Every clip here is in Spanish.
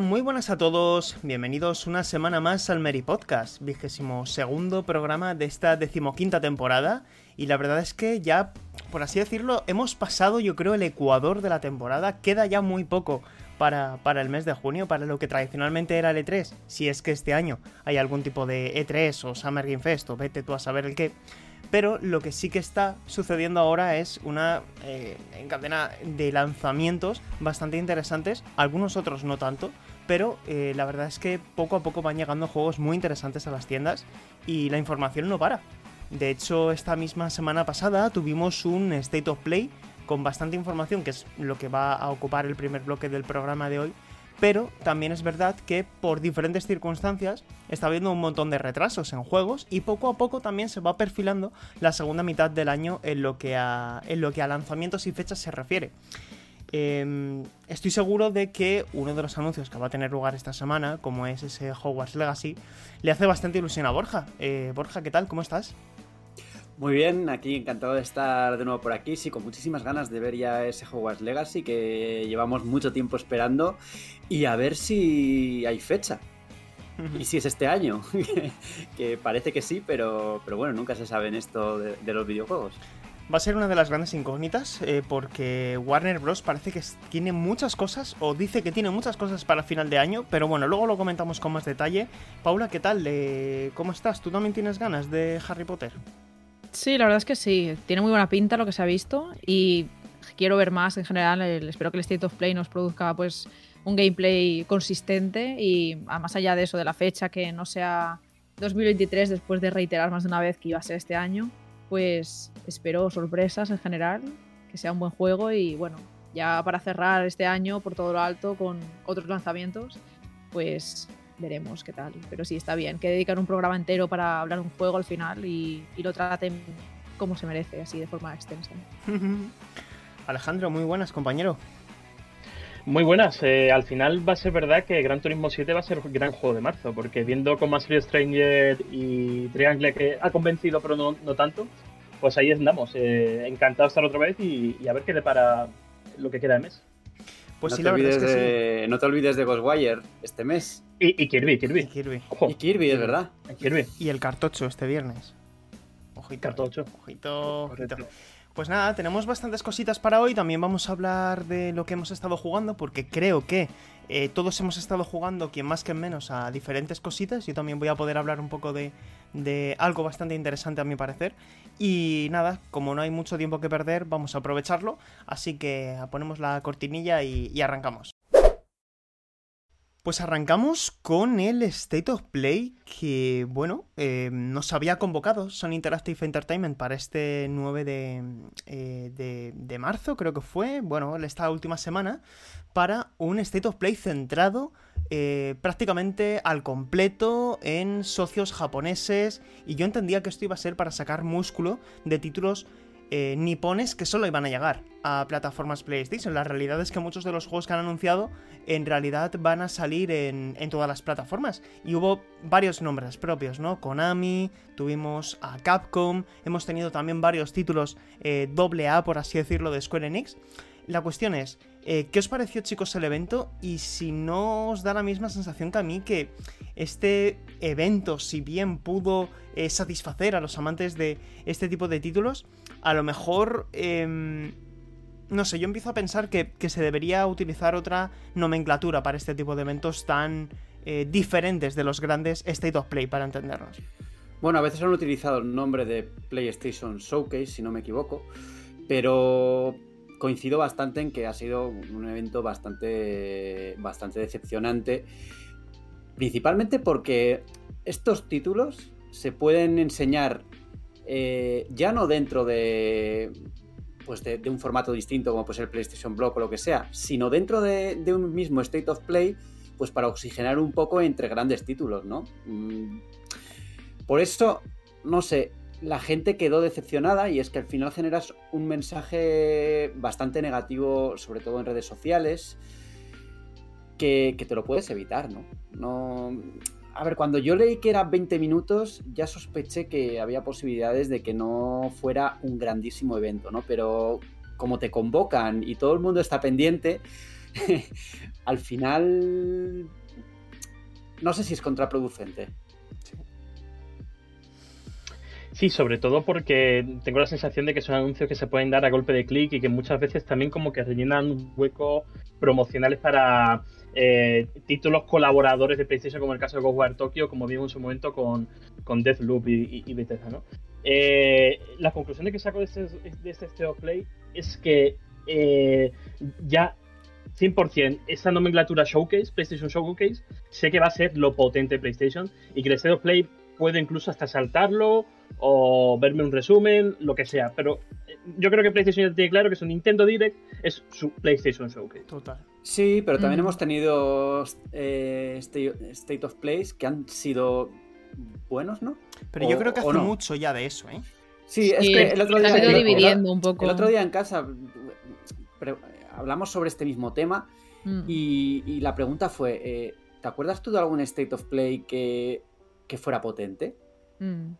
Muy buenas a todos. Bienvenidos una semana más al Mary Podcast, vigésimo segundo programa de esta decimoquinta temporada. Y la verdad es que ya, por así decirlo, hemos pasado, yo creo, el ecuador de la temporada. Queda ya muy poco para, para el mes de junio, para lo que tradicionalmente era el E3. Si es que este año hay algún tipo de E3 o Summer Game Fest o vete tú a saber el qué. Pero lo que sí que está sucediendo ahora es una eh, cadena de lanzamientos bastante interesantes, algunos otros no tanto, pero eh, la verdad es que poco a poco van llegando juegos muy interesantes a las tiendas y la información no para. De hecho, esta misma semana pasada tuvimos un State of Play con bastante información, que es lo que va a ocupar el primer bloque del programa de hoy, pero también es verdad que por diferentes circunstancias está habiendo un montón de retrasos en juegos y poco a poco también se va perfilando la segunda mitad del año en lo que a, en lo que a lanzamientos y fechas se refiere. Eh, estoy seguro de que uno de los anuncios que va a tener lugar esta semana, como es ese Hogwarts Legacy, le hace bastante ilusión a Borja. Eh, Borja, ¿qué tal? ¿Cómo estás? Muy bien, aquí encantado de estar de nuevo por aquí, sí, con muchísimas ganas de ver ya ese Hogwarts Legacy que llevamos mucho tiempo esperando y a ver si hay fecha. Y si es este año, que parece que sí, pero, pero bueno, nunca se sabe en esto de, de los videojuegos. Va a ser una de las grandes incógnitas eh, porque Warner Bros. parece que tiene muchas cosas o dice que tiene muchas cosas para final de año, pero bueno, luego lo comentamos con más detalle. Paula, ¿qué tal? Eh, ¿Cómo estás? ¿Tú también tienes ganas de Harry Potter? Sí, la verdad es que sí. Tiene muy buena pinta lo que se ha visto y quiero ver más en general. Espero que el State of Play nos produzca pues un gameplay consistente y más allá de eso, de la fecha que no sea 2023 después de reiterar más de una vez que iba a ser este año, pues espero sorpresas en general, que sea un buen juego y bueno, ya para cerrar este año por todo lo alto con otros lanzamientos, pues veremos qué tal. Pero sí, está bien que dedican un programa entero para hablar un juego al final y, y lo traten como se merece, así de forma extensa. Alejandro, muy buenas, compañero. Muy buenas. Eh, al final va a ser verdad que Gran Turismo 7 va a ser un gran juego de marzo, porque viendo cómo ha sido Stranger y Triangle que ha convencido, pero no, no tanto, pues ahí andamos. Eh, encantado de estar otra vez y, y, a ver qué depara lo que queda de mes. Pues no sí, la verdad es que de, sí. No te olvides de Ghostwire este mes. Y, y Kirby, Kirby. Y Kirby. Ojo. Y Kirby, es verdad. Kirby. Y el cartocho este viernes. Ojito. Cartocho. Ojito. ojito. Pues nada, tenemos bastantes cositas para hoy. También vamos a hablar de lo que hemos estado jugando, porque creo que eh, todos hemos estado jugando, quien más que menos, a diferentes cositas. Yo también voy a poder hablar un poco de, de algo bastante interesante a mi parecer. Y nada, como no hay mucho tiempo que perder, vamos a aprovecharlo. Así que ponemos la cortinilla y, y arrancamos. Pues arrancamos con el State of Play que, bueno, eh, nos había convocado Sony Interactive Entertainment para este 9 de, eh, de, de, marzo, creo que fue, bueno, esta última semana, para un State of Play centrado eh, prácticamente al completo en socios japoneses. Y yo entendía que esto iba a ser para sacar músculo de títulos eh, nipones que solo iban a llegar a plataformas PlayStation. La realidad es que muchos de los juegos que han anunciado en realidad van a salir en, todas las plataformas. Y hubo varios nombres propios, ¿no? Konami, tuvimos a Capcom, hemos tenido también varios títulos eh, AA, por así decirlo, de Square Enix. La cuestión es, eh, ¿qué os pareció chicos el evento? Y si no os da la misma sensación que a mí que este evento, si bien pudo eh, satisfacer a los amantes de este tipo de títulos, a lo mejor... Eh, no sé, yo empiezo a pensar que, que, se debería utilizar otra nomenclatura para este tipo de eventos tan eh, diferentes de los grandes State of Play, para entendernos. Bueno, a veces han utilizado el nombre de PlayStation Showcase, si no me equivoco, pero coincido bastante en que ha sido un evento bastante, bastante decepcionante, principalmente porque estos títulos se pueden enseñar eh, ya no dentro de pues de, un formato distinto como puede ser PlayStation Block o lo que sea, sino dentro de, un mismo State of Play, pues para oxigenar un poco entre grandes títulos, ¿no? Mm, por eso, no sé, la gente quedó decepcionada y es que al final generas un mensaje bastante negativo, sobre todo en redes sociales, que, que te lo puedes evitar, ¿no? No a ver, cuando yo leí que era 20 minutos, ya sospeché que había posibilidades de que no fuera un grandísimo evento, ¿no? Pero como te convocan y todo el mundo está pendiente, al final no sé si es contraproducente. Sí, sobre todo porque tengo la sensación de que son anuncios que se pueden dar a golpe de clic y que muchas veces también como que rellenan huecos promocionales para eh, títulos colaboradores de PlayStation, como el caso de Ghostwire Tokyo, como vimos en su momento con, con Deathloop y, y, Bethesda, ¿no? Eh, la que saco de este, de este State of Play es que eh, ya 100% esta nomenclatura Showcase, PlayStation Showcase, sé que va a ser lo potente de PlayStation y que el State of Play puedo incluso hasta saltarlo o verme un resumen, lo que sea. Pero eh, yo creo que PlayStation ya tiene claro que su Nintendo Direct es su PlayStation Showcase. Total. Sí, pero también mm. hemos tenido eh, State of Plays que han sido buenos, ¿no? Pero yo creo que hace mucho ya de eso, ¿eh? Sí, es que el otro día. dividiendo un poco. El otro día en casa hablamos sobre este mismo tema mm. y, la pregunta fue: eh, ¿te acuerdas tú de algún State of Play que que fuera potente. Mm.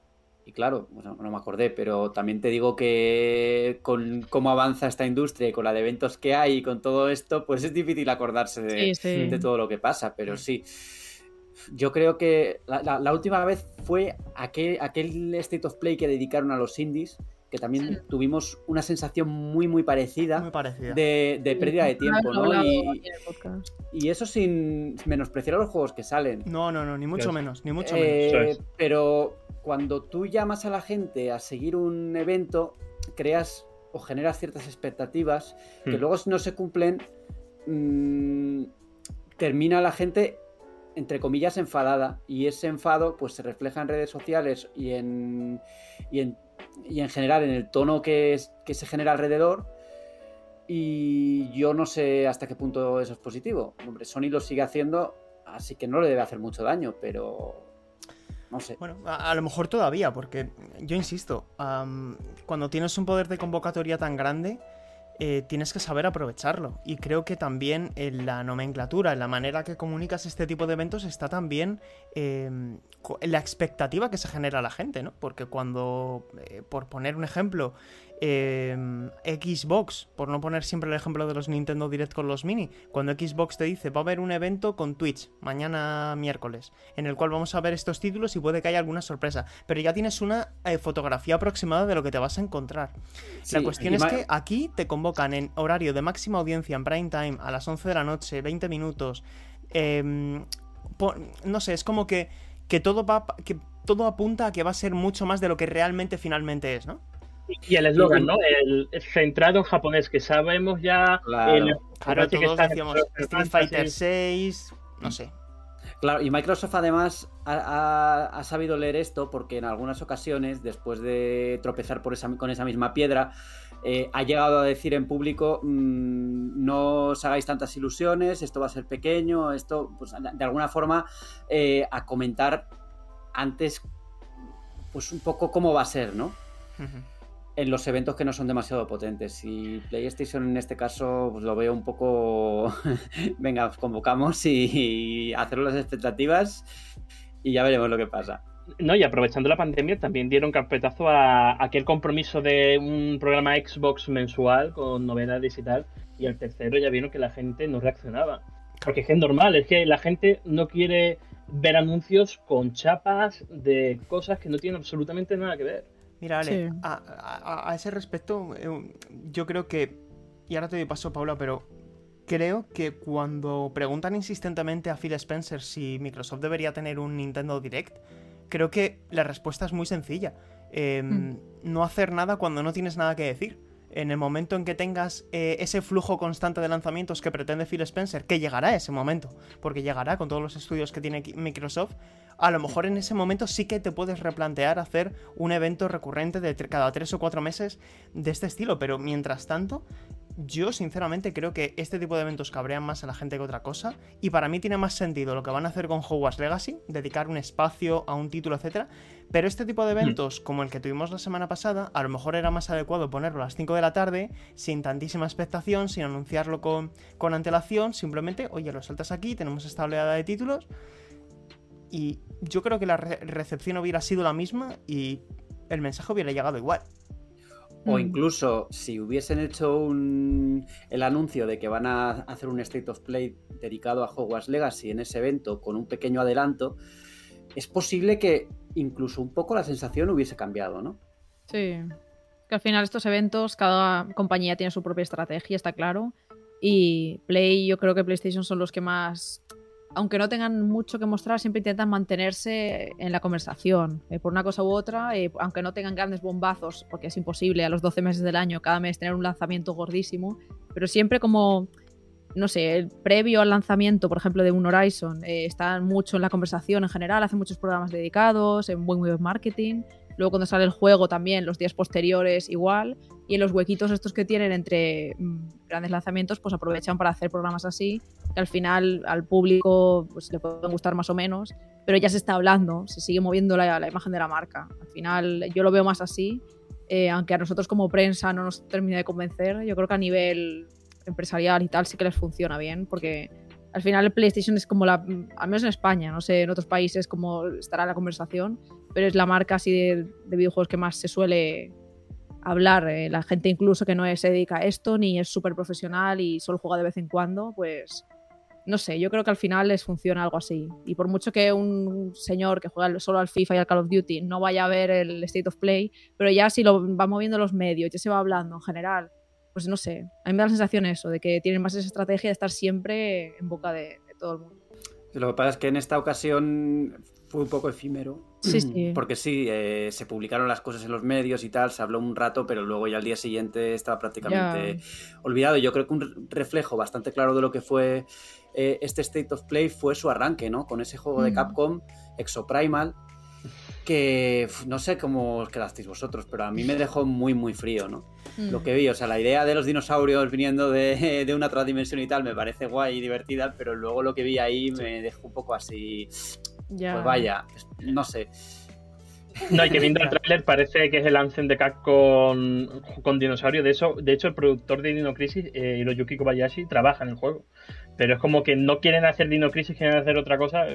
Y claro, no me acordé, pero también te digo que con cómo avanza esta industria y con la de eventos que hay y con todo esto, pues es difícil acordarse de, todo lo que pasa, pero sí. Yo creo que la, última vez fue aquel, aquel State of Play que dedicaron a los indies, que también tuvimos una sensación muy, muy parecida, De, pérdida de tiempo, ¿no? Y, eso sin menospreciar los juegos que salen. No, no, no, ni mucho menos, ni mucho eh, menos. Pero cuando tú llamas a la gente a seguir un evento, creas o generas ciertas expectativas que hmm. luego si no se cumplen, mm, termina la gente entre comillas enfadada y ese enfado pues se refleja en redes sociales y en, y en y en general en el tono que, que se genera alrededor. Y yo no sé hasta qué punto eso es positivo. Hombre, Sony lo sigue haciendo, así que no le debe hacer mucho daño, pero no sé. Bueno, a, lo mejor todavía, porque yo insisto, cuando tienes un poder de convocatoria tan grande, eh, tienes que saber aprovecharlo. Y creo que también en la nomenclatura, en la manera que comunicas este tipo de eventos, está también em, la expectativa que se genera a la gente, ¿no? Porque cuando, eh, por poner un ejemplo, Em, Xbox, por no poner siempre el ejemplo de los Nintendo Direct con los mini, cuando Xbox te dice va a haber un evento con Twitch mañana miércoles, en el cual vamos a ver estos títulos y puede que haya alguna sorpresa, pero ya tienes una eh, fotografía aproximada de lo que te vas a encontrar. la cuestión es que aquí te convocan en horario de máxima audiencia en prime time a las 11 de la noche, 20 minutos. Em, no sé, es como que, que todo va que todo apunta a que va a ser mucho más de lo que realmente finalmente es, ¿no? Y el eslogan, ¿no? El, centrado en japonés, que sabemos ya. Claro, todos decíamos Street Fighter 6, no sé. Claro, y Microsoft además ha, sabido leer esto porque en algunas ocasiones, después de tropezar por esa, con esa misma piedra, eh, ha llegado a decir en público, mm, no os hagáis tantas ilusiones, esto va a ser pequeño, esto, pues de alguna forma, eh, a comentar antes, pues un poco cómo va a ser, ¿no? En los eventos que no son demasiado potentes. Y PlayStation en este caso pues lo veo un poco, venga, convocamos y, hacer las expectativas y ya veremos lo que pasa. No, y aprovechando la pandemia también dieron carpetazo a aquel compromiso de un programa Xbox mensual con novedades y tal. Y el tercero ya vieron que la gente no reaccionaba. Porque es que es normal, es que la gente no quiere ver anuncios con chapas de cosas que no tienen absolutamente nada que ver. Mira, Ale, a, ese respecto, eh, yo creo que, y ahora te doy paso, Paula, pero creo que cuando preguntan insistentemente a Phil Spencer si Microsoft debería tener un Nintendo Direct, creo que la respuesta es muy sencilla. Em, mm. No hacer nada cuando no tienes nada que decir. en el momento en que tengas eh, ese flujo constante de lanzamientos que pretende Phil Spencer, que llegará ese momento, porque llegará con todos los estudios que tiene Microsoft, a lo mejor en ese momento sí que te puedes replantear hacer un evento recurrente de cada tres o cuatro meses de este estilo, pero mientras tanto, yo sinceramente creo que este tipo de eventos cabrean más a la gente que otra cosa, y para mí tiene más sentido lo que van a hacer con Hogwarts Legacy, dedicar un espacio a un título, etcétera, pero este tipo de eventos, como el que tuvimos la semana pasada, a lo mejor era más adecuado ponerlo a las 5 de la tarde, sin tantísima expectación, sin anunciarlo con, con antelación, simplemente, oye, lo saltas aquí, tenemos esta oleada de títulos, y yo creo que la recepción hubiera sido la misma y el mensaje hubiera llegado igual. O mm. incluso si hubiesen hecho un, el anuncio de que van a hacer un State of Play dedicado a Hogwarts Legacy en ese evento con un pequeño adelanto, es posible que incluso un poco la sensación hubiese cambiado, ¿no? Sí. Que al final estos eventos, cada compañía tiene su propia estrategia, está claro. Y Play, yo creo que PlayStation son los que más aunque no tengan mucho que mostrar, siempre intentan mantenerse en la conversación, eh, por una cosa u otra, eh, aunque no tengan grandes bombazos, porque es imposible a los 12 meses del año cada mes tener un lanzamiento gordísimo, pero siempre como, no sé, el previo al lanzamiento, por ejemplo, de un Horizon, eh, están mucho en la conversación en general, hacen muchos programas dedicados, en buen web marketing, luego cuando sale el juego también, los días posteriores igual, y en los huequitos estos que tienen entre mm, grandes lanzamientos, pues aprovechan para hacer programas así, que al final al público pues, le pueden gustar más o menos, pero ya se está hablando, se sigue moviendo la, la imagen de la marca. Al final yo lo veo más así, eh, aunque a nosotros como prensa no nos termina de convencer, yo creo que a nivel empresarial y tal sí que les funciona bien, porque al final el PlayStation es como la, al menos en España, no sé, en otros países como estará la conversación, pero es la marca así de, de videojuegos que más se suele hablar. Eh, la gente incluso que no se dedica a esto, ni es súper profesional y solo juega de vez en cuando, pues no sé, yo creo que al final les funciona algo así. Y por mucho que un señor que juega solo al FIFA y al Call of Duty no vaya a ver el State of Play, pero ya si lo va moviendo los medios, ya se va hablando en general, pues no sé, a mí me da la sensación eso, de que tienen más esa estrategia de estar siempre en boca de, de todo el mundo. Lo que pasa es que en esta ocasión fue un poco efímero. Sí, sí. Porque sí, eh, se publicaron las cosas en los medios y tal, se habló un rato, pero luego ya al día siguiente estaba prácticamente olvidado. Yo creo que un reflejo bastante claro de lo que fue eh, este State of Play fue su arranque, ¿no? Con ese juego de mm. Capcom, Exoprimal, que no sé cómo os quedasteis vosotros, pero a mí me dejó muy, muy frío, ¿no? Mm. Lo que vi, o sea, la idea de los dinosaurios viniendo de, de, una otra dimensión y tal me parece guay y divertida, pero luego lo que vi ahí me dejó un poco así pues vaya, no sé. No, y que viendo el tráiler parece que es el Anthem de Cat con, con dinosaurio. De, eso, de hecho, el productor de Dino Crisis, eh, Hiroyuki Kobayashi, trabaja en el juego. Pero es como que no quieren hacer Dino Crisis, quieren hacer otra cosa.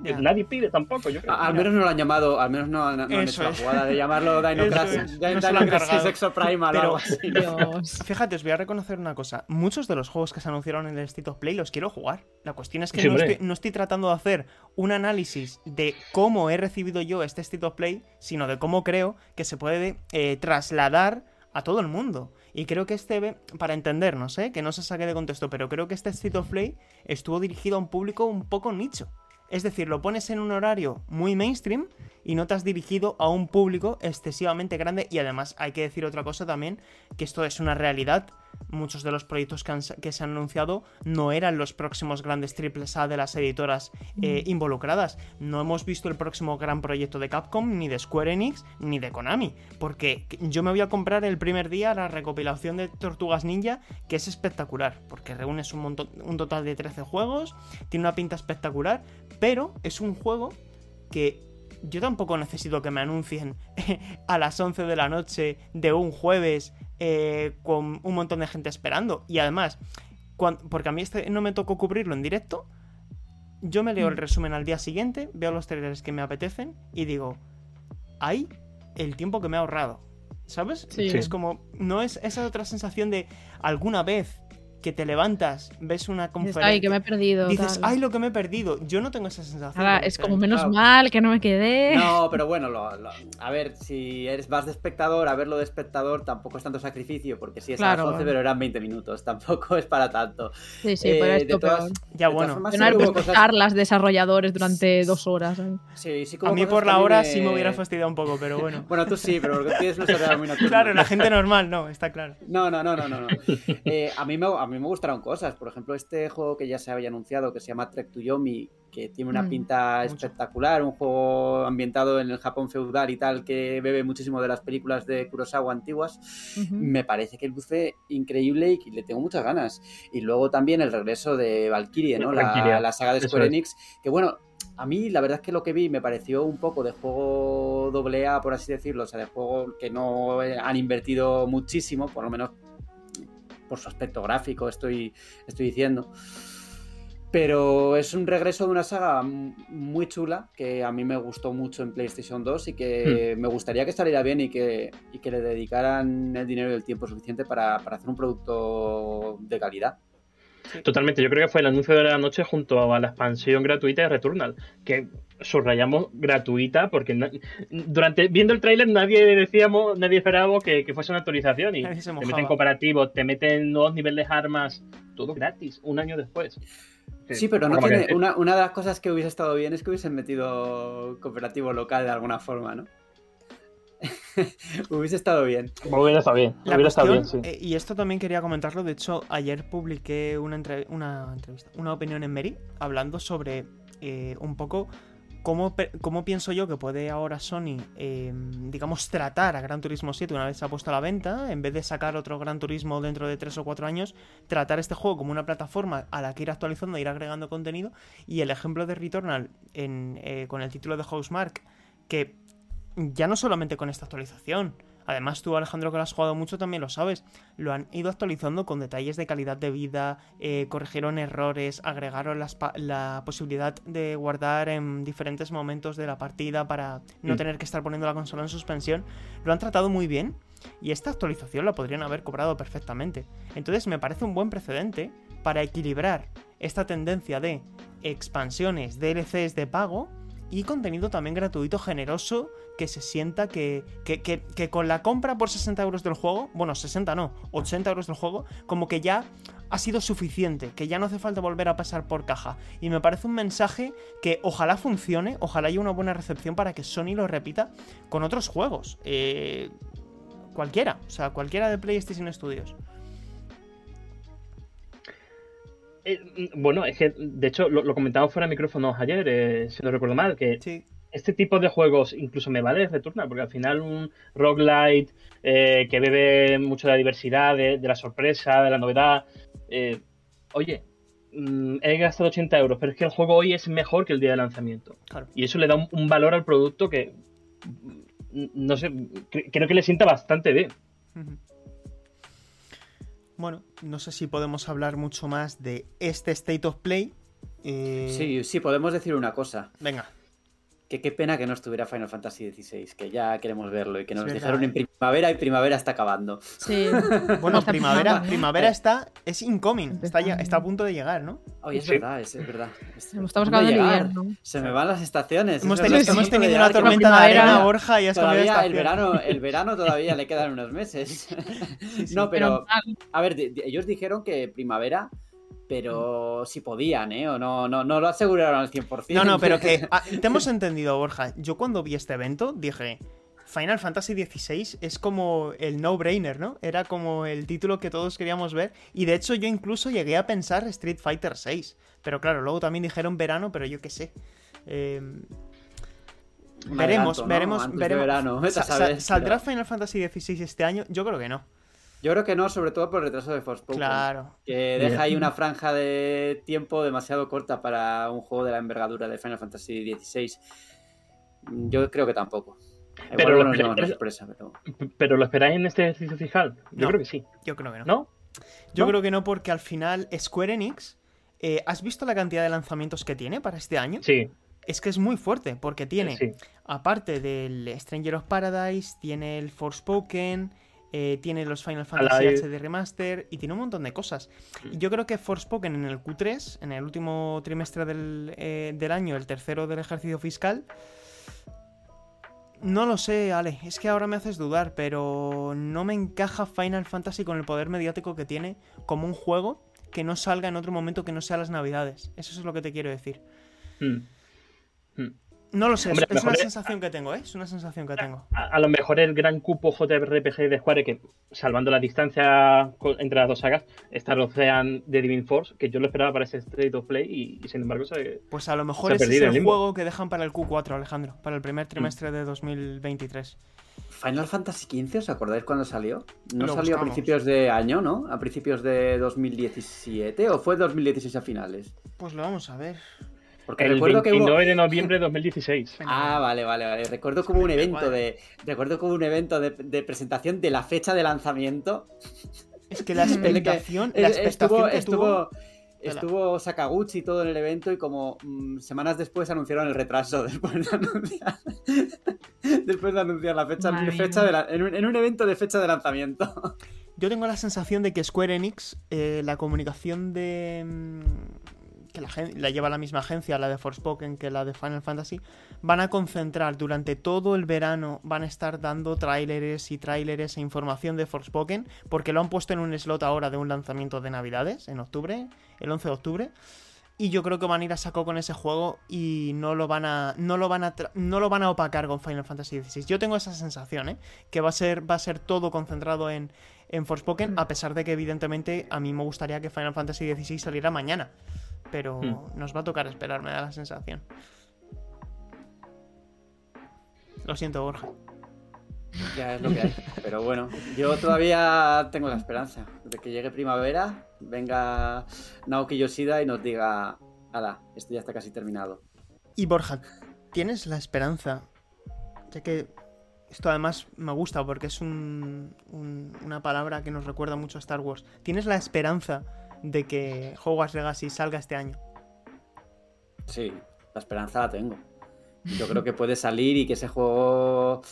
Nadie pide tampoco, yo creo. Al menos no lo han llamado, al menos no, han, hecho la jugada de llamarlo Dino Crisis, no Exo Primal algo así. Fíjate, os voy a reconocer una cosa. Muchos de los juegos que se anunciaron en el State of Play los quiero jugar. La cuestión es que no, estoy, no, estoy, tratando de hacer un análisis de cómo he recibido yo este State of Play, sino de cómo creo que se puede eh, trasladar a todo el mundo. Y creo que este, para entendernos, ¿eh? que no se saque de contexto, pero creo que este State of Play estuvo dirigido a un público un poco nicho. Es decir, lo pones en un horario muy mainstream y no te has dirigido a un público excesivamente grande. Y además hay que decir otra cosa también, que esto es una realidad. Muchos de los proyectos que, se han anunciado no eran los próximos grandes triples A de las editoras eh, mm. involucradas. No hemos visto el próximo gran proyecto de Capcom, ni de Square Enix, ni de Konami. Porque yo me voy a comprar el primer día la recopilación de Tortugas Ninja, que es espectacular. Porque reúnes un, montón, un total de 13 juegos, tiene una pinta espectacular, pero es un juego que yo tampoco necesito que me anuncien a las 11 de la noche de un jueves eh, con un montón de gente esperando. Y además, porque a mí este no me tocó cubrirlo en directo, yo me leo el mm. resumen al día siguiente, veo los trailers que me apetecen y digo, hay el tiempo que me ha ahorrado. ¿Sabes? Es como, no es esa otra sensación de alguna vez que te levantas, ves una conferencia. Ay, que me he perdido. Dices, tal. ay, lo que me he perdido. Yo no tengo esa sensación. Ahora, es como menos Claro. mal que no me quedé. No, pero bueno, lo- lo- a ver, si eres vas de espectador, a verlo de espectador tampoco es tanto sacrificio, porque sí es a Claro. las 11, pero eran 20 minutos, tampoco es para tanto. Sí, sí, Eh, pero de esto todas- peor. Ya, de todas bueno. formas, sí no haber puesto cosas- charlas desarrolladores durante dos horas. ¿eh? sí, sí que A mí por la a hora sí me hubiera fastidiado un poco, pero bueno. Bueno, tú sí, pero porque tienes una muy nocturna. Claro, la gente normal no, está claro. No, no, no, no, no. no. Eh, a, mí me, a mí me gustaron cosas. Por ejemplo, este juego que ya se había anunciado, que se llama Trek to Yomi, que tiene una Mm, pinta mucho. espectacular, un juego ambientado en el Japón feudal y tal, que bebe muchísimo de las películas de Kurosawa antiguas. Me parece que luce increíble y que le tengo muchas ganas. Y luego también el regreso de Valkyrie, ¿no? La, la saga de Square es. Enix, que bueno, a mí la verdad es que lo que vi me pareció un poco de juego doble A, por así decirlo, o sea, de juego que no han invertido muchísimo, por lo menos por su aspecto gráfico estoy, estoy diciendo. Pero es un regreso de una saga muy chula que a mí me gustó mucho en PlayStation 2 y que me gustaría que saliera bien y que, y que le dedicaran el dinero y el tiempo suficiente para, para hacer un producto de calidad. Totalmente, yo creo que fue el anuncio de la noche junto a la expansión gratuita de Returnal, que subrayamos gratuita porque durante viendo el tráiler nadie decíamos, nadie esperaba que, que fuese una actualización y te meten cooperativos, te meten nuevos niveles de armas, todo gratis, un año después. Sí, pero no que- tiene. Una, una de las cosas que hubiese estado bien es que hubiesen metido cooperativo local de alguna forma, ¿no? Hubiese estado bien. Hubiera estado bien, La hubiera estado cuestión, bien, sí. eh, y esto también quería comentarlo, de hecho, ayer publiqué una, entre- una entrevista, una opinión en Meri, hablando sobre eh, un poco cómo, cómo pienso yo que puede ahora Sony, eh, digamos, tratar a Gran Turismo 7 una vez se ha puesto a la venta, en vez de sacar otro Gran Turismo dentro de 3 o 4 años, tratar este juego como una plataforma a la que ir actualizando, ir agregando contenido, y el ejemplo de Returnal en, eh, con el título de Housemark, que ya no solamente con esta actualización, además tú Alejandro que lo has jugado mucho también lo sabes, lo han ido actualizando con detalles de calidad de vida, eh, corrigieron errores, agregaron las la posibilidad de guardar en diferentes momentos de la partida para no Mm. tener que estar poniendo la consola en suspensión, lo han tratado muy bien y esta actualización la podrían haber cobrado perfectamente. Entonces me parece un buen precedente para equilibrar esta tendencia de expansiones, DLCs de pago y contenido también gratuito generoso que se sienta que, que, que- que con la compra por 60 euros del juego, bueno, 60 no, 80 euros del juego, como que ya ha sido suficiente, que ya no hace falta volver a pasar por caja. Y me parece un mensaje que ojalá funcione, ojalá haya una buena recepción para que Sony lo repita con otros juegos. Eh, cualquiera, o sea, cualquiera de PlayStation Studios. Eh, mm, bueno, es que de hecho lo, lo fuera de micrófonos ayer, eh, si no recuerdo mal, que Sí. Este tipo de juegos incluso me vale Returnal, porque al final un roguelite eh, que bebe mucho de la diversidad, de, de la sorpresa, de la novedad. eh, oye, mm, he gastado 80 euros, pero es que el juego hoy es mejor que el día de lanzamiento. Claro. Y eso le da un, un valor al producto que, mm, no sé, cre- creo que le sienta bastante bien. Bueno, no sé si podemos hablar mucho más de este State of Play. Eh, Sí, sí, podemos decir una cosa. Venga. Que qué pena que no estuviera Final Fantasy XVI, que ya queremos verlo y que nos verdad, en primavera y primavera está acabando. Sí. Bueno, Está primavera, empezando, ¿eh? primavera está, es incoming, está, ya, está a punto de llegar, ¿no? Oye, es Sí. verdad, es, es verdad. Es- Estamos ¿cómo acabando el llegar? invierno. Se me van las estaciones. Hemos es tenido, hemos de tenido una tormenta de primavera- arena, Borja, y has de Todavía el verano, el verano todavía le quedan unos meses. sí. No, Pero pero a ver, ellos dijeron que primavera, pero si podían, ¿eh? O no, no, no lo aseguraron al 100%. No, no, pero que ah, te hemos entendido, Borja. Yo cuando vi este evento dije, Final Fantasy XVI es como el no-brainer, ¿no? Era como el título que todos queríamos ver. Y de hecho yo incluso llegué a pensar Street Fighter VI. Pero claro, luego también dijeron verano, pero yo qué sé. Eh, Un veremos, adelanto, ¿no? veremos, Antes veremos. verano, Sa- sa- ¿Saldrá pero- Final Fantasy XVI este año? Yo creo que no. Yo creo que no, sobre todo por el retraso de Forspoken. Claro. Que deja ahí una franja de tiempo demasiado corta para un juego de la envergadura de Final Fantasy XVI. Yo creo que tampoco. Igual Pero lo pero- sorpresa, pero... ¿Pero lo esperáis en este ejercicio fiscal? Yo No. creo que sí. Yo creo que no. ¿No? Yo ¿No? creo que no porque al final Square Enix... eh, ¿Has visto la cantidad de lanzamientos que tiene para este año? Sí. Es que es muy fuerte porque tiene... sí. Aparte del Stranger of Paradise, tiene el Forspoken, eh, tiene los Final Fantasy HD Remaster y tiene un montón de cosas. Y yo creo que Forspoken en el Q3, en el último trimestre del, eh, del año, el tercero del ejercicio fiscal, no lo sé, Ale, es que ahora me haces dudar, pero no me encaja Final Fantasy con el poder mediático que tiene como un juego que no salga en otro momento que no sea las navidades. Eso es lo que te quiero decir. Hmm. Hmm. No lo sé, es, una sensación que tengo, ¿eh? Es una sensación que tengo. A, lo mejor el gran cupo JRPG de Square, que salvando la distancia entre las dos sagas, está el Ocean de Divine Force, que yo lo esperaba para ese State of Play y, sin embargo se Pues a lo mejor ese es el, juego que dejan para el Q4, Alejandro, para el primer trimestre de 2023. Final Fantasy XV, ¿os acordáis cuando salió? No salió a principios de año, ¿no? A principios de 2017 o fue 2016 a finales. Pues lo vamos a ver. Porque el recuerdo 29 de noviembre de 2016. Ah, vale, vale, vale. Recuerdo como un evento de. Recuerdo como un evento de, presentación de la fecha de lanzamiento. Es que la expectación. la expectación estuvo, estuvo, Sakaguchi todo en el evento y como mm, semanas después anunciaron el retraso después de anunciar. después de anunciar la fecha, fecha en, un, evento de fecha de lanzamiento. Yo tengo la sensación de que Square Enix, eh, la comunicación de mm, que la, lleva la misma agencia, la de Forspoken, que la de Final Fantasy, van a concentrar durante todo el verano, van a estar dando tráileres y tráileres e información de Forspoken, porque lo han puesto en un slot ahora de un lanzamiento de Navidades, en octubre, el 11 de octubre. Y yo creo que van a ir a saco con ese juego y no lo van a. no lo van a no lo van a opacar con Final Fantasy XVI. Yo tengo esa sensación, ¿eh? Que va a ser, va a ser todo concentrado en, en Forspoken, a pesar de que evidentemente a mí me gustaría que Final Fantasy XVI saliera mañana pero hmm. nos va a tocar esperar, me da la sensación. Lo siento, Borja. Ya es lo que hay. Pero bueno, yo todavía tengo la esperanza de que llegue primavera, venga Naoki Yoshida y nos diga, ala, esto ya está casi terminado. Y Borja, ¿tienes la esperanza? Ya que esto además me gusta porque es una palabra que nos recuerda mucho a Star Wars. ¿Tienes la esperanza de que Hogwarts Legacy salga este año. Sí, la esperanza la tengo. Yo creo que puede salir y que ese juego,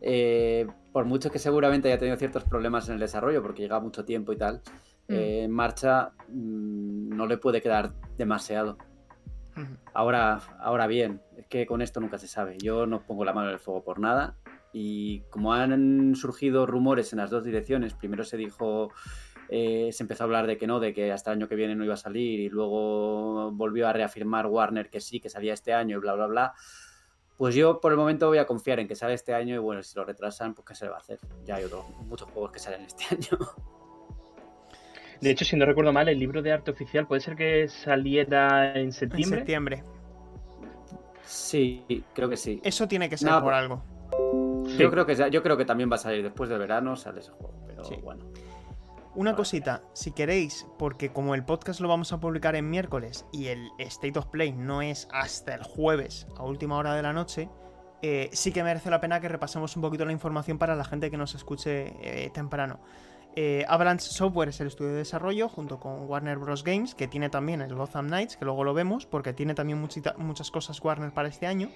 eh, por mucho que seguramente haya tenido ciertos problemas en el desarrollo, porque llega mucho tiempo y tal, mm. eh, en marcha mm, no le puede quedar demasiado. Ahora, ahora bien, es que con esto nunca se sabe. Yo no pongo la mano en el fuego por nada. Y como han surgido rumores en las dos direcciones, primero se dijo eh, se empezó a hablar de que no, de que hasta el año que viene no iba a salir y luego volvió a reafirmar Warner que sí, que salía este año y bla, bla, bla. Pues yo por el momento voy a confiar en que sale este año y bueno, si lo retrasan, pues qué se le va a hacer. Ya hay otros, muchos juegos que salen este año. De hecho, si no recuerdo mal, el libro de arte oficial puede ser que saliera en septiembre. En septiembre. Sí, creo que sí. Eso tiene que ser por algo. Yo, creo que, yo creo que también va a salir después del verano, sale ese juego, pero bueno. Una cosita, si queréis, porque como el podcast lo vamos a publicar en miércoles y el State of Play no es hasta el jueves a última hora de la noche, eh, sí que merece la pena que repasemos un poquito la información para la gente que nos escuche eh, temprano. Eh, Avalanche Software es el estudio de desarrollo junto con Warner Bros. Games, que tiene también el Gotham Knights, que luego lo vemos, porque tiene también muchas cosas Warner para este año.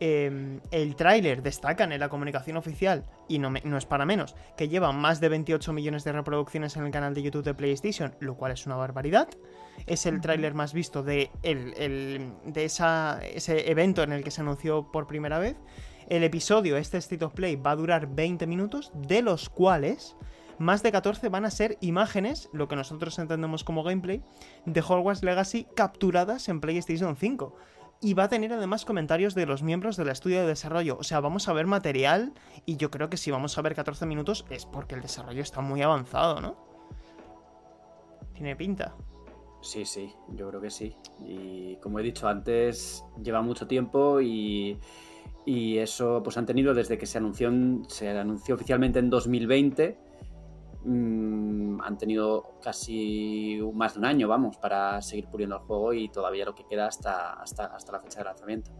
Em, el tráiler destacan en la comunicación oficial, y no, es para menos, que lleva más de 28 millones de reproducciones en el canal de YouTube de PlayStation, lo cual es una barbaridad. Es el tráiler más visto de, de ese evento en el que se anunció por primera vez. El episodio, este State of Play, va a durar 20 minutos, de los cuales más de 14 van a ser imágenes, lo que nosotros entendemos como gameplay, de Hogwarts Legacy capturadas en PlayStation 5 y va a tener además comentarios de los miembros del estudio de desarrollo. O sea, vamos a ver material y yo creo que si vamos a ver 14 minutos es porque el desarrollo está muy avanzado, ¿no? Tiene pinta. Sí, sí, yo creo que sí. Y como he dicho antes, lleva mucho tiempo y, y eso pues han tenido desde que se anunció, se anunció oficialmente en 2020 Mm, han tenido casi más de un año, vamos, para seguir puliendo el juego y todavía lo que queda hasta, hasta, hasta la fecha de lanzamiento.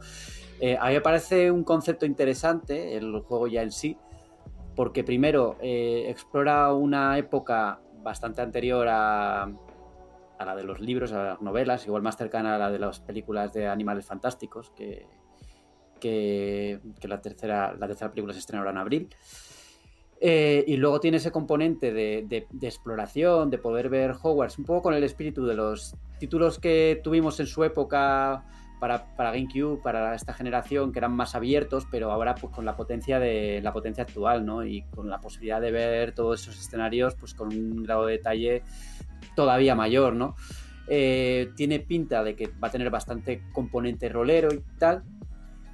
Eh, a mí me parece un concepto interesante el juego ya en sí, porque primero eh, explora una época bastante anterior a, a la de los libros, a las novelas, igual más cercana a la de las películas de animales fantásticos, que, que, que la, tercera, la tercera película se estrenará en abril. Eh, y luego tiene ese componente de, exploración, de poder ver Hogwarts, un poco con el espíritu de los títulos que tuvimos en su época para, para GameCube, para esta generación, que eran más abiertos, pero ahora pues con la potencia de la potencia actual, ¿no? Y con la posibilidad de ver todos esos escenarios pues con un grado de detalle todavía mayor, ¿no? Eh, tiene pinta de que va a tener bastante componente rolero y tal.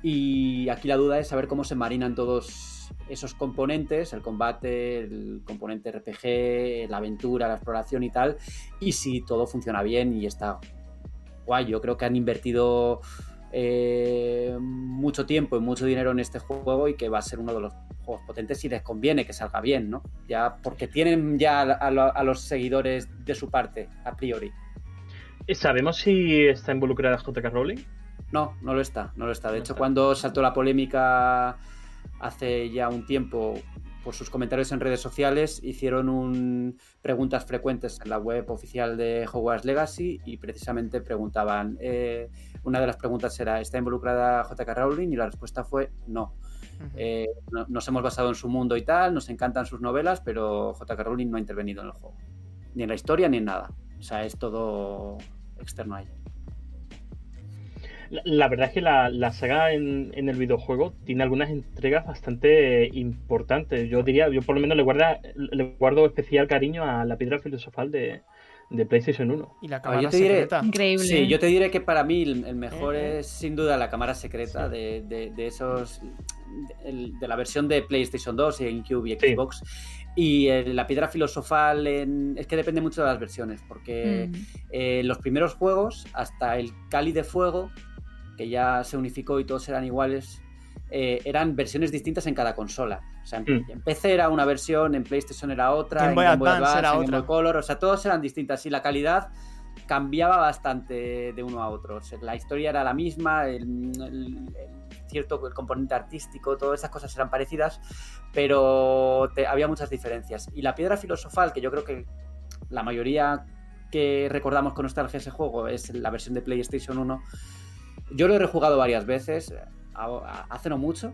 Y aquí la duda es saber cómo se marinan todos esos componentes, el combate, el componente RPG, la aventura, la exploración y tal, y si todo funciona bien y está guay. Yo creo que han invertido eh, mucho tiempo y mucho dinero en este juego y que va a ser uno de los juegos potentes y les conviene que salga bien, ¿no? Ya porque tienen ya a, a- a los seguidores de su parte, a priori. ¿Sabemos si está involucrada JK Rowling? No, no lo está, no lo está. De No hecho, está. cuando saltó la polémica hace ya un tiempo por sus comentarios en redes sociales, hicieron un preguntas frecuentes en la web oficial de Hogwarts Legacy y precisamente preguntaban, eh, una de las preguntas era, ¿está involucrada JK Rowling? Y la respuesta fue no. Eh, no- nos hemos basado en su mundo y tal, nos encantan sus novelas, pero JK Rowling no ha intervenido en el juego. Ni en la historia ni en nada. O sea, es todo externo a ella. La, la verdad es que la, la saga en, en el videojuego tiene algunas entregas bastante eh, importantes. Yo diría, yo por lo menos le, guarda, le guardo especial cariño a la piedra filosofal de, de PlayStation 1. Y la cámara yo te diré- secreta. Increíble. Sí, yo te diré que para mí el, el mejor Eh, eh. es sin duda la cámara secreta Sí. de, de- de esos. De, la versión de PlayStation 2 y GameCube y Sí. Xbox. Y el- la piedra filosofal en- es que depende mucho de las versiones, porque Mm. eh, los primeros juegos, hasta el Cali de Fuego, que ya se unificó y todos eran iguales, eh, eran versiones distintas en cada consola. O sea, en, Mm. en PC era una versión, en PlayStation era otra, Game en Boy Boy Advance era en Game otra. Boy Color, o sea, todos eran distintas y la calidad cambiaba bastante de uno a otro. O sea, la historia era la misma, el, el- el cierto el componente artístico, todas esas cosas eran parecidas, pero te- había muchas diferencias. Y la piedra filosofal, que yo creo que la mayoría que recordamos con nostalgia ese juego es la versión de PlayStation 1. Yo lo he rejugado varias veces, a- hace no mucho,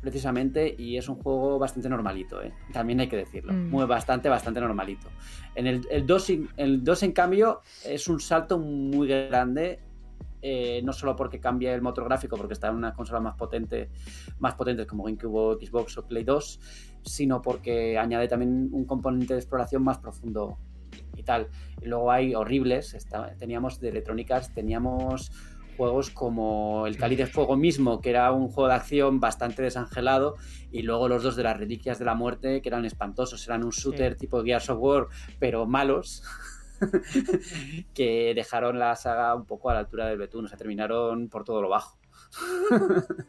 precisamente, y es un juego bastante normalito, ¿eh? también hay que decirlo, Mm. muy bastante, bastante normalito. En el, el 2, in- el 2, en cambio, es un salto muy grande, eh, no solo porque cambia el motor gráfico, porque está en una consola más potente, más potentes como GameCube, Xbox o Play 2, sino porque añade también un componente de exploración más profundo y tal. Y luego hay horribles, está- teníamos de Electronic Arts, teníamos juegos como el Cali de Fuego mismo, que era un juego de acción bastante desangelado, y luego los dos de las Reliquias de la Muerte, que eran espantosos, eran un shooter tipo Gears of War, pero malos, que dejaron la saga un poco a la altura del betún, o sea, terminaron por todo lo bajo.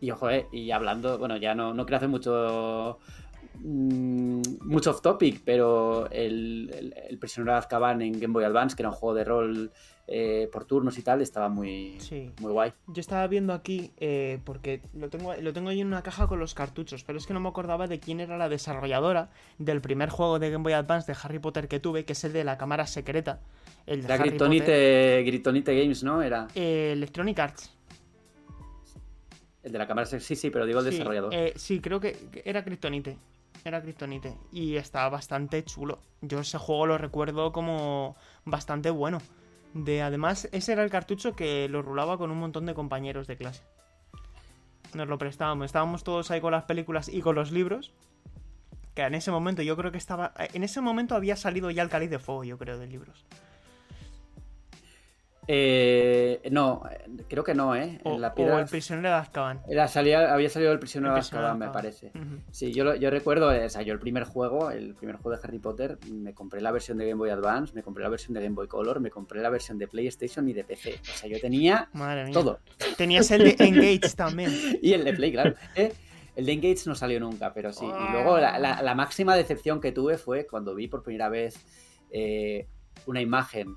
y ojo, eh, y hablando, bueno, ya no, no quiero hacer mucho mm, mucho off topic, pero el, el, el prisionero de Azkaban en Game Boy Advance, que era un juego de rol eh, por turnos y tal, estaba muy, Sí. muy guay. Yo estaba viendo aquí, eh, porque lo tengo, lo tengo ahí en una caja con los cartuchos, pero es que no me acordaba de quién era la desarrolladora del primer juego de Game Boy Advance de Harry Potter que tuve, que es el de la cámara secreta. El de Harry Potter. Gritonite, Games, ¿no? Era Eh, Electronic Arts. el de la cámara. Sí, sí, pero digo el Sí, desarrollador. eh, sí, creo que que era Kryptonite. Era Kryptonite. Y estaba bastante chulo. Yo ese juego lo recuerdo como bastante bueno. De además, ese era el cartucho que lo rulaba con un montón de compañeros de clase. Nos lo prestábamos. Estábamos todos ahí con las películas y con los libros. Que en ese momento yo creo que estaba. En ese momento había salido ya el cáliz de fuego, yo creo, de libros. Eh, no, creo que no, ¿eh? O, En la o piedra. el prisionero de Azkaban. Era, salía, había salido el prisionero El de Azkaban, me parece. Sí, yo, recuerdo, eh, o sea, yo el primer juego, el primer juego de Harry Potter, me compré la versión de Game Boy Advance, me compré la versión de Game Boy Color, me compré la versión de PlayStation y de PC. O sea, yo tenía todo. Tenías el de Engage también. Y el de Play, claro. ¿eh? El de Engage no salió nunca, pero sí. Y luego la, la- la máxima decepción que tuve fue cuando vi por primera vez eh, una imagen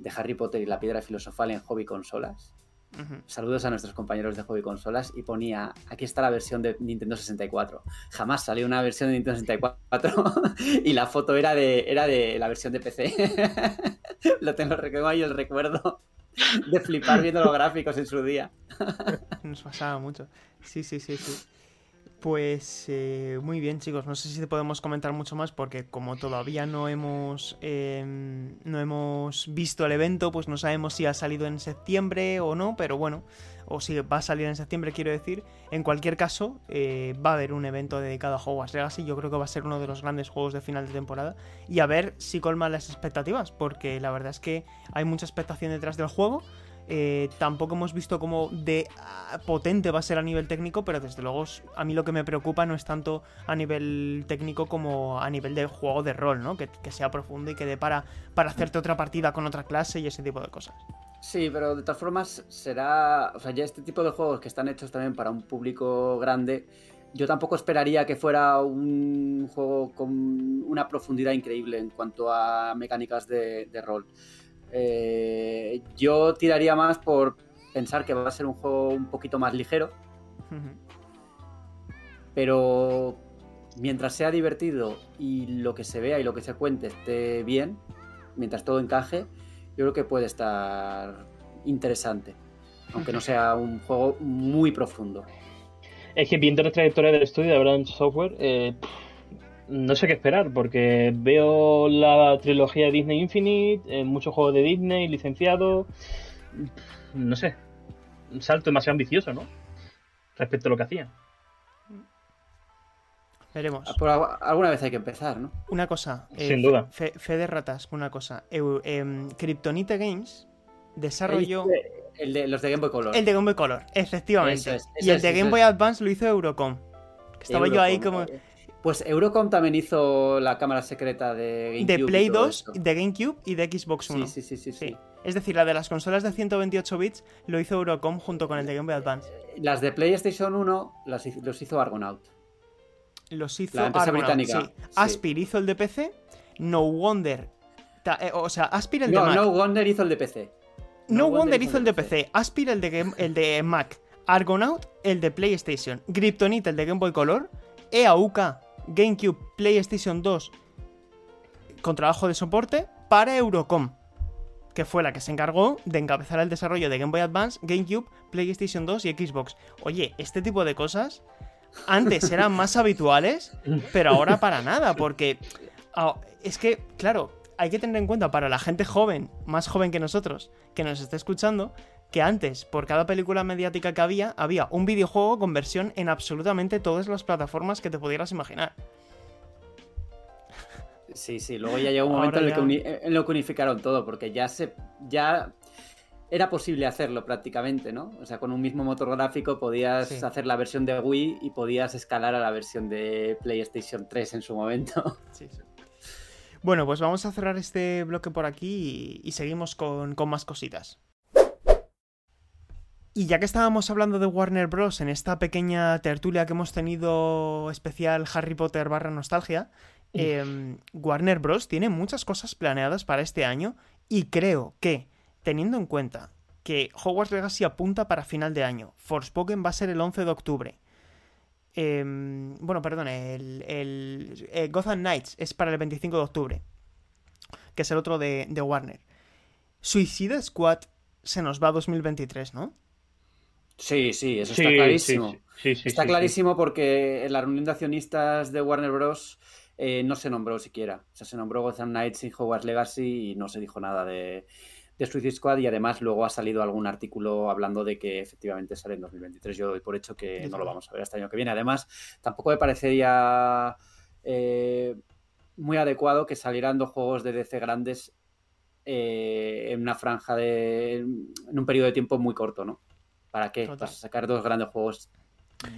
de Harry Potter y la piedra filosofal en Hobby Consolas. Saludos a nuestros compañeros de Hobby Consolas y ponía, aquí está la versión de Nintendo 64. Jamás salió una versión de Nintendo 64 y la foto era de, era de la versión de PC. Lo tengo tengo ahí el recuerdo de flipar viendo los gráficos en su día. Nos pasaba mucho. Sí, sí, sí, sí. Pues eh, muy bien chicos, no sé si podemos comentar mucho más porque como todavía no hemos em, no hemos visto el evento, pues no sabemos si ha salido en septiembre o no, pero bueno, o si va a salir en septiembre quiero decir. En cualquier caso, eh, va a haber un evento dedicado a Hogwarts Legacy, yo creo que va a ser uno de los grandes juegos de final de temporada y a ver si colma las expectativas, porque la verdad es que hay mucha expectación detrás del juego. Eh, tampoco hemos visto cómo de ah, potente va a ser a nivel técnico, pero desde luego a mí lo que me preocupa no es tanto a nivel técnico como a nivel de juego de rol, ¿no? Que, sea profundo y que dé para, para hacerte otra partida con otra clase y ese tipo de cosas. Sí, pero de todas formas será, o sea, ya este tipo de juegos que están hechos también para un público grande, yo tampoco esperaría que fuera un juego con una profundidad increíble en cuanto a mecánicas de rol. Eh, yo tiraría más por pensar que va a ser un juego un poquito más ligero. Pero mientras sea divertido y lo que se vea y lo que se cuente esté bien, mientras todo encaje, yo creo que puede estar interesante. Aunque no sea un juego muy profundo. Es que viendo la trayectoria del estudio de Branch Software, eh, no sé qué esperar, porque veo la trilogía de Disney Infinite, eh, muchos juegos de Disney licenciados. No sé, un salto demasiado ambicioso, ¿no? Respecto a lo que hacían. Veremos. Ah, por alguna vez hay que empezar, ¿no? Una cosa. Eh, Sin duda. Fe, de ratas, una cosa. Eh, Kryptonite Games desarrolló. El de, los de Game Boy Color. El de Game Boy Color, efectivamente. y el de Game Boy Advance lo hizo Eurocom. estaba yo ahí como. Pues Eurocom también hizo la cámara secreta de GameCube. De Play 2, de GameCube y de Xbox One. Sí, sí, sí, sí, Es decir, la de las consolas de 128 bits lo hizo Eurocom junto con el de Game Boy Advance. Las de PlayStation 1 las, los hizo Argonaut. Los hizo la británica. Sí. Aspir hizo el de PC, No Wonder. Eh, o sea, Aspir el de Mac. No Wonder hizo el de PC. No, Wonder, hizo el de PC. Aspir el de, el de Mac. Argonaut el de PlayStation. Kryptonite el de Game Boy Color. EAUK GameCube, PlayStation 2 con trabajo de soporte para Eurocom, que fue la que se encargó de encabezar el desarrollo de Game Boy Advance, GameCube, PlayStation 2 y Xbox. Oye, este tipo de cosas antes eran más habituales, pero ahora para nada, porque ah, es que, claro, hay que tener en cuenta para la gente joven, más joven que nosotros, que nos está escuchando, que antes, por cada película mediática que había, había un videojuego con versión en absolutamente todas las plataformas que te pudieras imaginar. Sí, sí, luego ya llegó un momento en, lo que unificaron todo, porque ya se. ya era posible hacerlo prácticamente, ¿no? O sea, con un mismo motor gráfico podías hacer la versión de Wii y podías escalar a la versión de PlayStation 3 en su momento. Sí, sí. Bueno, pues vamos a cerrar este bloque por aquí y, seguimos con, con más cositas. Y ya que estábamos hablando de Warner Bros. en esta pequeña tertulia que hemos tenido especial Harry Potter barra nostalgia, em, Warner Bros. tiene muchas cosas planeadas para este año y creo que, teniendo en cuenta que Hogwarts Legacy apunta para final de año, Forspoken va a ser el 11 de octubre, em, bueno, perdón, el, el eh, Gotham Knights es para el 25 de octubre, que es el otro de, de Warner. Suicide Squad se nos va a 2023, ¿no? Sí, sí, eso está clarísimo. está clarísimo porque en la reunión de accionistas de Warner Bros. Eh, no se nombró siquiera. O sea, se nombró Gotham Knights y Hogwarts Legacy y no se dijo nada de, de Suicide Squad y además luego ha salido algún artículo hablando de que efectivamente sale en 2023. Yo doy por hecho que no lo vamos a ver hasta el año que viene. Además, tampoco me parecería eh, muy adecuado que salieran dos juegos de DC grandes eh, en una franja de... en un periodo de tiempo muy corto, ¿no? ¿Para qué? Para sacar dos grandes juegos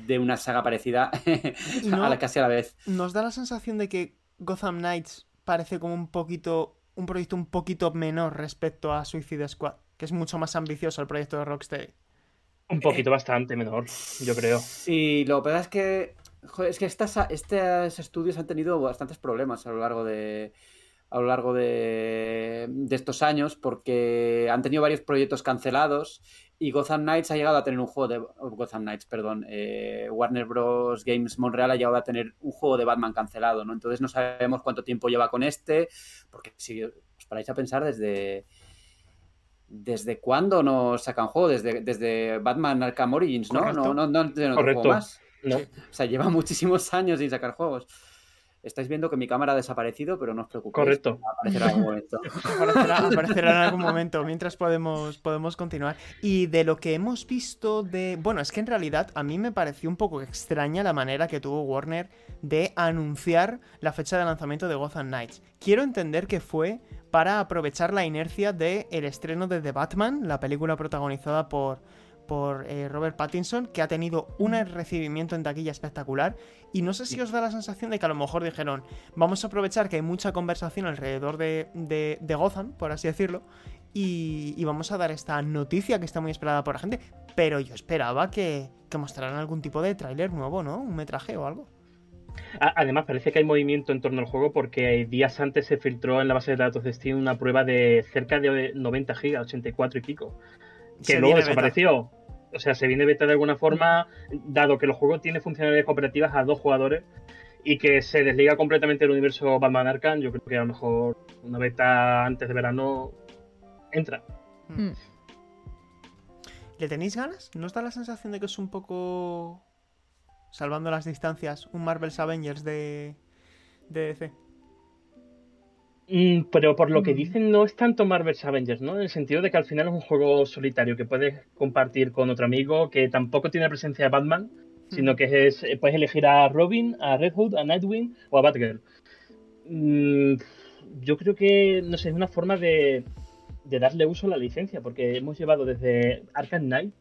de una saga parecida a la, casi a la vez. Nos da la sensación de que Gotham Knights parece como un poquito. un proyecto un poquito menor respecto a Suicide Squad, que es mucho más ambicioso el proyecto de Rocksteady. Un poquito eh, bastante menor, yo creo. Sí, lo que pasa es que. es que estas, estos estudios han tenido bastantes problemas a lo largo de, a lo largo de, estos años porque han tenido varios proyectos cancelados y Gotham Knights ha llegado a tener un juego de Gotham Knights, perdón, eh, Warner Bros. Games Montreal ha llegado a tener un juego de Batman cancelado, ¿no? Entonces no sabemos cuánto tiempo lleva con este, porque si os paráis a pensar desde ¿Desde cuándo nos sacan juego? Desde, desde Batman Arkham Origins, ¿no? No, no, no, no, Correcto. más. No. O sea, lleva muchísimos años sin sacar juegos. Estáis viendo que mi cámara ha desaparecido, pero no os preocupéis. Correcto. Aparecerá en algún momento. Aparecerá, aparecerá en algún momento, mientras podemos, podemos continuar. Y de lo que hemos visto de... Bueno, es que en realidad a mí me pareció un poco extraña la manera que tuvo Warner de anunciar la fecha de lanzamiento de Gotham Knights. Quiero entender que fue para aprovechar la inercia del el estreno de The Batman, la película protagonizada por, por eh, Robert Pattinson, que ha tenido un recibimiento en taquilla espectacular. Y no sé si os da la sensación de que a lo mejor dijeron, vamos a aprovechar que hay mucha conversación alrededor de, de, de Gotham, por así decirlo, y, y, vamos a dar esta noticia que está muy esperada por la gente. Pero yo esperaba que, que mostraran algún tipo de tráiler nuevo, ¿no? Un metraje o algo. Además, parece que hay movimiento en torno al juego porque días antes se filtró en la base de datos de Steam una prueba de cerca de 90 gigas, 84 y pico, que Se luego desapareció. O sea, se viene beta de alguna forma, dado que el juego tiene funcionalidades cooperativas a dos jugadores y que se desliga completamente del universo Batman Arkham, yo creo que a lo mejor una beta antes de verano entra. Mm. ¿Le tenéis ganas? ¿No os da la sensación de que es un poco, salvando las distancias, un Marvel's Avengers de, de DC? Mm, pero por lo que Mm. dicen no es tanto Marvel's Avengers, ¿no? En el sentido de que al final es un juego solitario que puedes compartir con otro amigo, que tampoco tiene presencia de Batman, sino que es, eh, puedes elegir a Robin, a Red Hood, a Nightwing o a Batgirl. Mm, yo creo que, no sé, es una forma de, de darle uso a la licencia, porque hemos llevado desde Arkham Knight,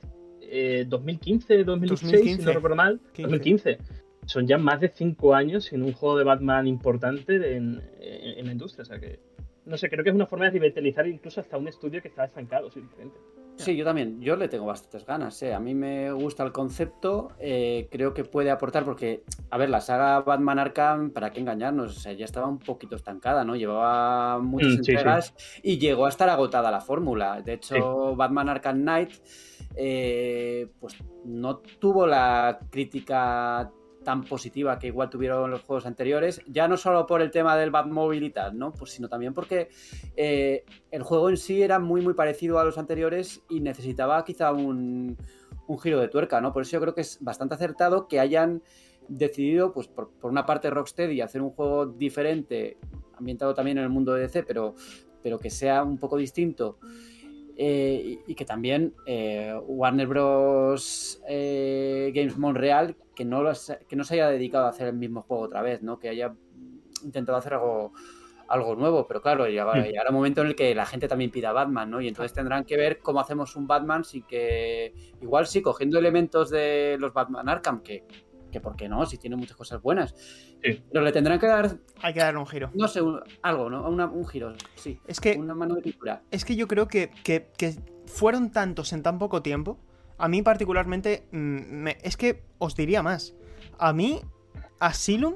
eh, 2015, 2016, si 2015. no recuerdo mal, 15. 2015. Son ya más de 5 años sin un juego de Batman importante en, en- en la industria, o sea que... No sé, creo que es una forma de revitalizar incluso hasta un estudio que está estancado, simplemente. Sí, yo también. Yo le tengo bastantes ganas. ¿eh? A mí me gusta el concepto. eh, creo que puede aportar porque, a ver, la saga Batman Arkham, ¿para qué engañarnos? O sea, ya estaba un poquito estancada, ¿no? Llevaba muchas Mm, sí. entregas y llegó a estar agotada la fórmula. De hecho, Batman Arkham Knight, eh, pues no tuvo la crítica tan positiva que igual tuvieron los juegos anteriores, ya no solo por el tema del Batmobile y tal, ¿no? Pues sino también porque eh, el juego en sí era muy muy parecido a los anteriores y necesitaba quizá un, giro de tuerca, ¿no? Por eso yo creo que es bastante acertado que hayan decidido, pues por, una parte Rocksteady, hacer un juego diferente, ambientado también en el mundo de DC, pero que sea un poco distinto. Eh, y, y que también eh, Warner Bros. eh, Games Montreal que no, los- que no se haya dedicado a hacer el mismo juego otra vez, ¿no? Que haya intentado hacer algo, algo nuevo, pero claro, llega- Mm. llegará un momento en el que la gente también pida Batman, ¿no? Y entonces tendrán que ver cómo hacemos un Batman, sí que igual sí, cogiendo elementos de los Batman Arkham, que, que por qué no, si tiene muchas cosas buenas. Sí. Pero le tendrán que dar, Hay que darle un giro. no sé, un- algo, ¿no? Una- un giro, sí. Es que Una mano de pintura. Es que yo creo que, que- que fueron tantos en tan poco tiempo. A mí particularmente, mm, me- es que os diría más. A mí, Asylum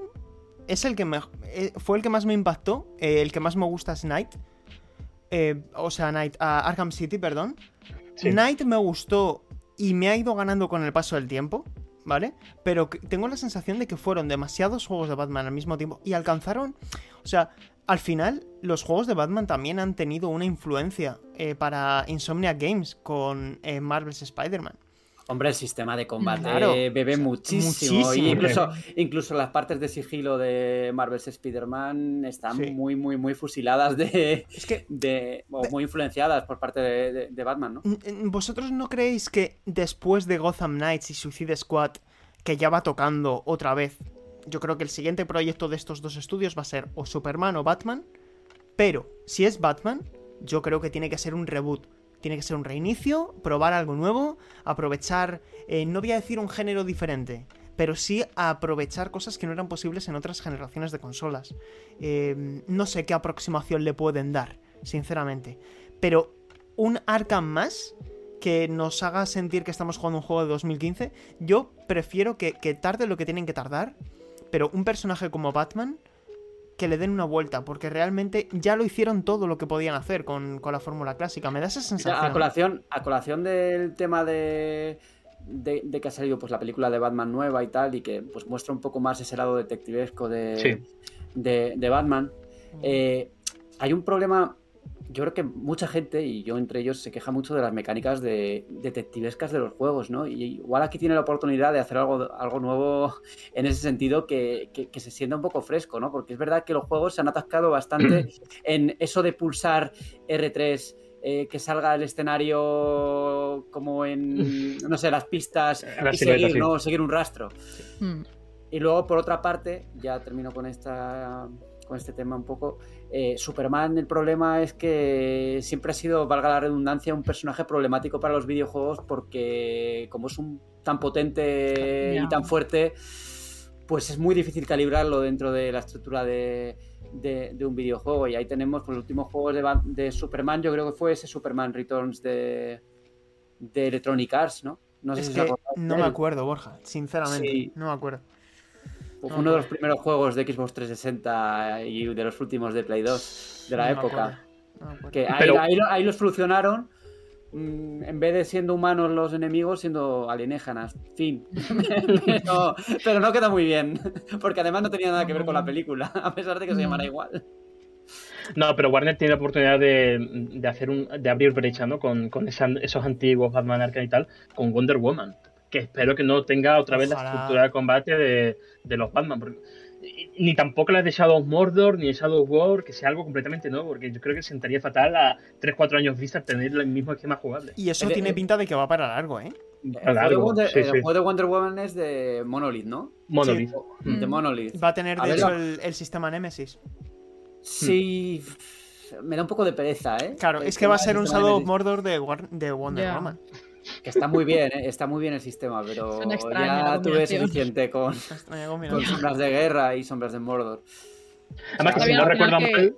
es el que me, eh, fue el que más me impactó. eh, el que más me gusta es Night. Eh, o sea, Night, ah, Arkham City, perdón. Sí. Night me gustó y me ha ido ganando con el paso del tiempo, ¿vale? Pero tengo la sensación de que fueron demasiados juegos de Batman al mismo tiempo y alcanzaron... O sea, al final los juegos de Batman también han tenido una influencia eh, para Insomnia Games con eh, Marvel's Spider-Man. Hombre, el sistema de combate Claro, bebe muchísimo. muchísimo. Y incluso, incluso las partes de sigilo de Marvel's Spider-Man están Sí. muy, muy, muy fusiladas de, Es que de- o muy influenciadas por parte de, de- de Batman, ¿no? ¿Vosotros no creéis que después de Gotham Knights y Suicide Squad, que ya va tocando otra vez, yo creo que el siguiente proyecto de estos dos estudios va a ser o Superman o Batman? Pero si es Batman, yo creo que tiene que ser un reboot. Tiene que ser un reinicio, probar algo nuevo, aprovechar, eh, no voy a decir un género diferente, pero sí aprovechar cosas que no eran posibles en otras generaciones de consolas. Eh, no sé qué aproximación le pueden dar, sinceramente. Pero un Arkham más que nos haga sentir que estamos jugando un juego de 2015, yo prefiero que, que tarde lo que tienen que tardar, pero un personaje como Batman que le den una vuelta, porque realmente ya lo hicieron todo lo que podían hacer con, con la fórmula clásica. Me da esa Mira, sensación. A colación, a colación del tema de, de, de que ha salido pues, la película de Batman nueva y tal, y que pues, muestra un poco más ese lado detectivesco de, Sí. de, de Batman, eh, hay un problema yo creo que mucha gente, y yo entre ellos, se queja mucho de las mecánicas de detectivescas de los juegos, ¿no? Y igual aquí tiene la oportunidad de hacer algo, algo nuevo en ese sentido que, que, se sienta un poco fresco, ¿no? Porque es verdad que los juegos se han atascado bastante en eso de pulsar R3. Eh, que salga el escenario como en, no sé, las pistas y seguir, ¿no? seguir un rastro. Hmm. Y luego, por otra parte, ya termino con esta con este tema un poco. Eh, Superman, el problema es que siempre ha sido, valga la redundancia, un personaje problemático para los videojuegos porque como es un tan potente y tan fuerte, pues es muy difícil calibrarlo dentro de la estructura de, un videojuego. Y ahí tenemos pues, los últimos juegos de, Superman, yo creo que fue ese Superman Returns de, de Electronic Arts, ¿no? No sé si que no me acuerdo, Borja, sinceramente, no me acuerdo uno de los primeros juegos de Xbox 360 y de los últimos de Play 2 de la época. que ahí, los solucionaron. Mm, en vez de siendo humanos los enemigos, siendo alienígenas. Fin. pero, no queda muy bien. Porque además no tenía nada que ver con la película, a pesar de que se llamara igual. No, pero Warner tiene la oportunidad de, hacer un, de abrir brecha, ¿no? Con, esos antiguos Batman Arkham y tal, con Wonder Woman que espero que no tenga otra vez la estructura de combate de, los Batman. ni tampoco la de Shadow of Mordor ni de Shadow War, que sea algo completamente nuevo, porque yo creo que sentaría fatal a 3-4 años vista tener el mismo esquema jugable. Y eso tiene pinta de que va para largo, ¿eh? El, juego de, Wonder Woman es de Monolith, ¿no? Monolith. De Monolith. Va a tener, de hecho, el, sistema Nemesis. Sí. Me da un poco de pereza, ¿eh? Claro, es que va a ser un Shadow of Mordor de, de Wonder Woman. Que está muy bien, ¿eh? está muy bien el sistema, pero ya tuve suficiente con, con, sombras de guerra y sombras de Mordor. Además, que si no recuerdo mal.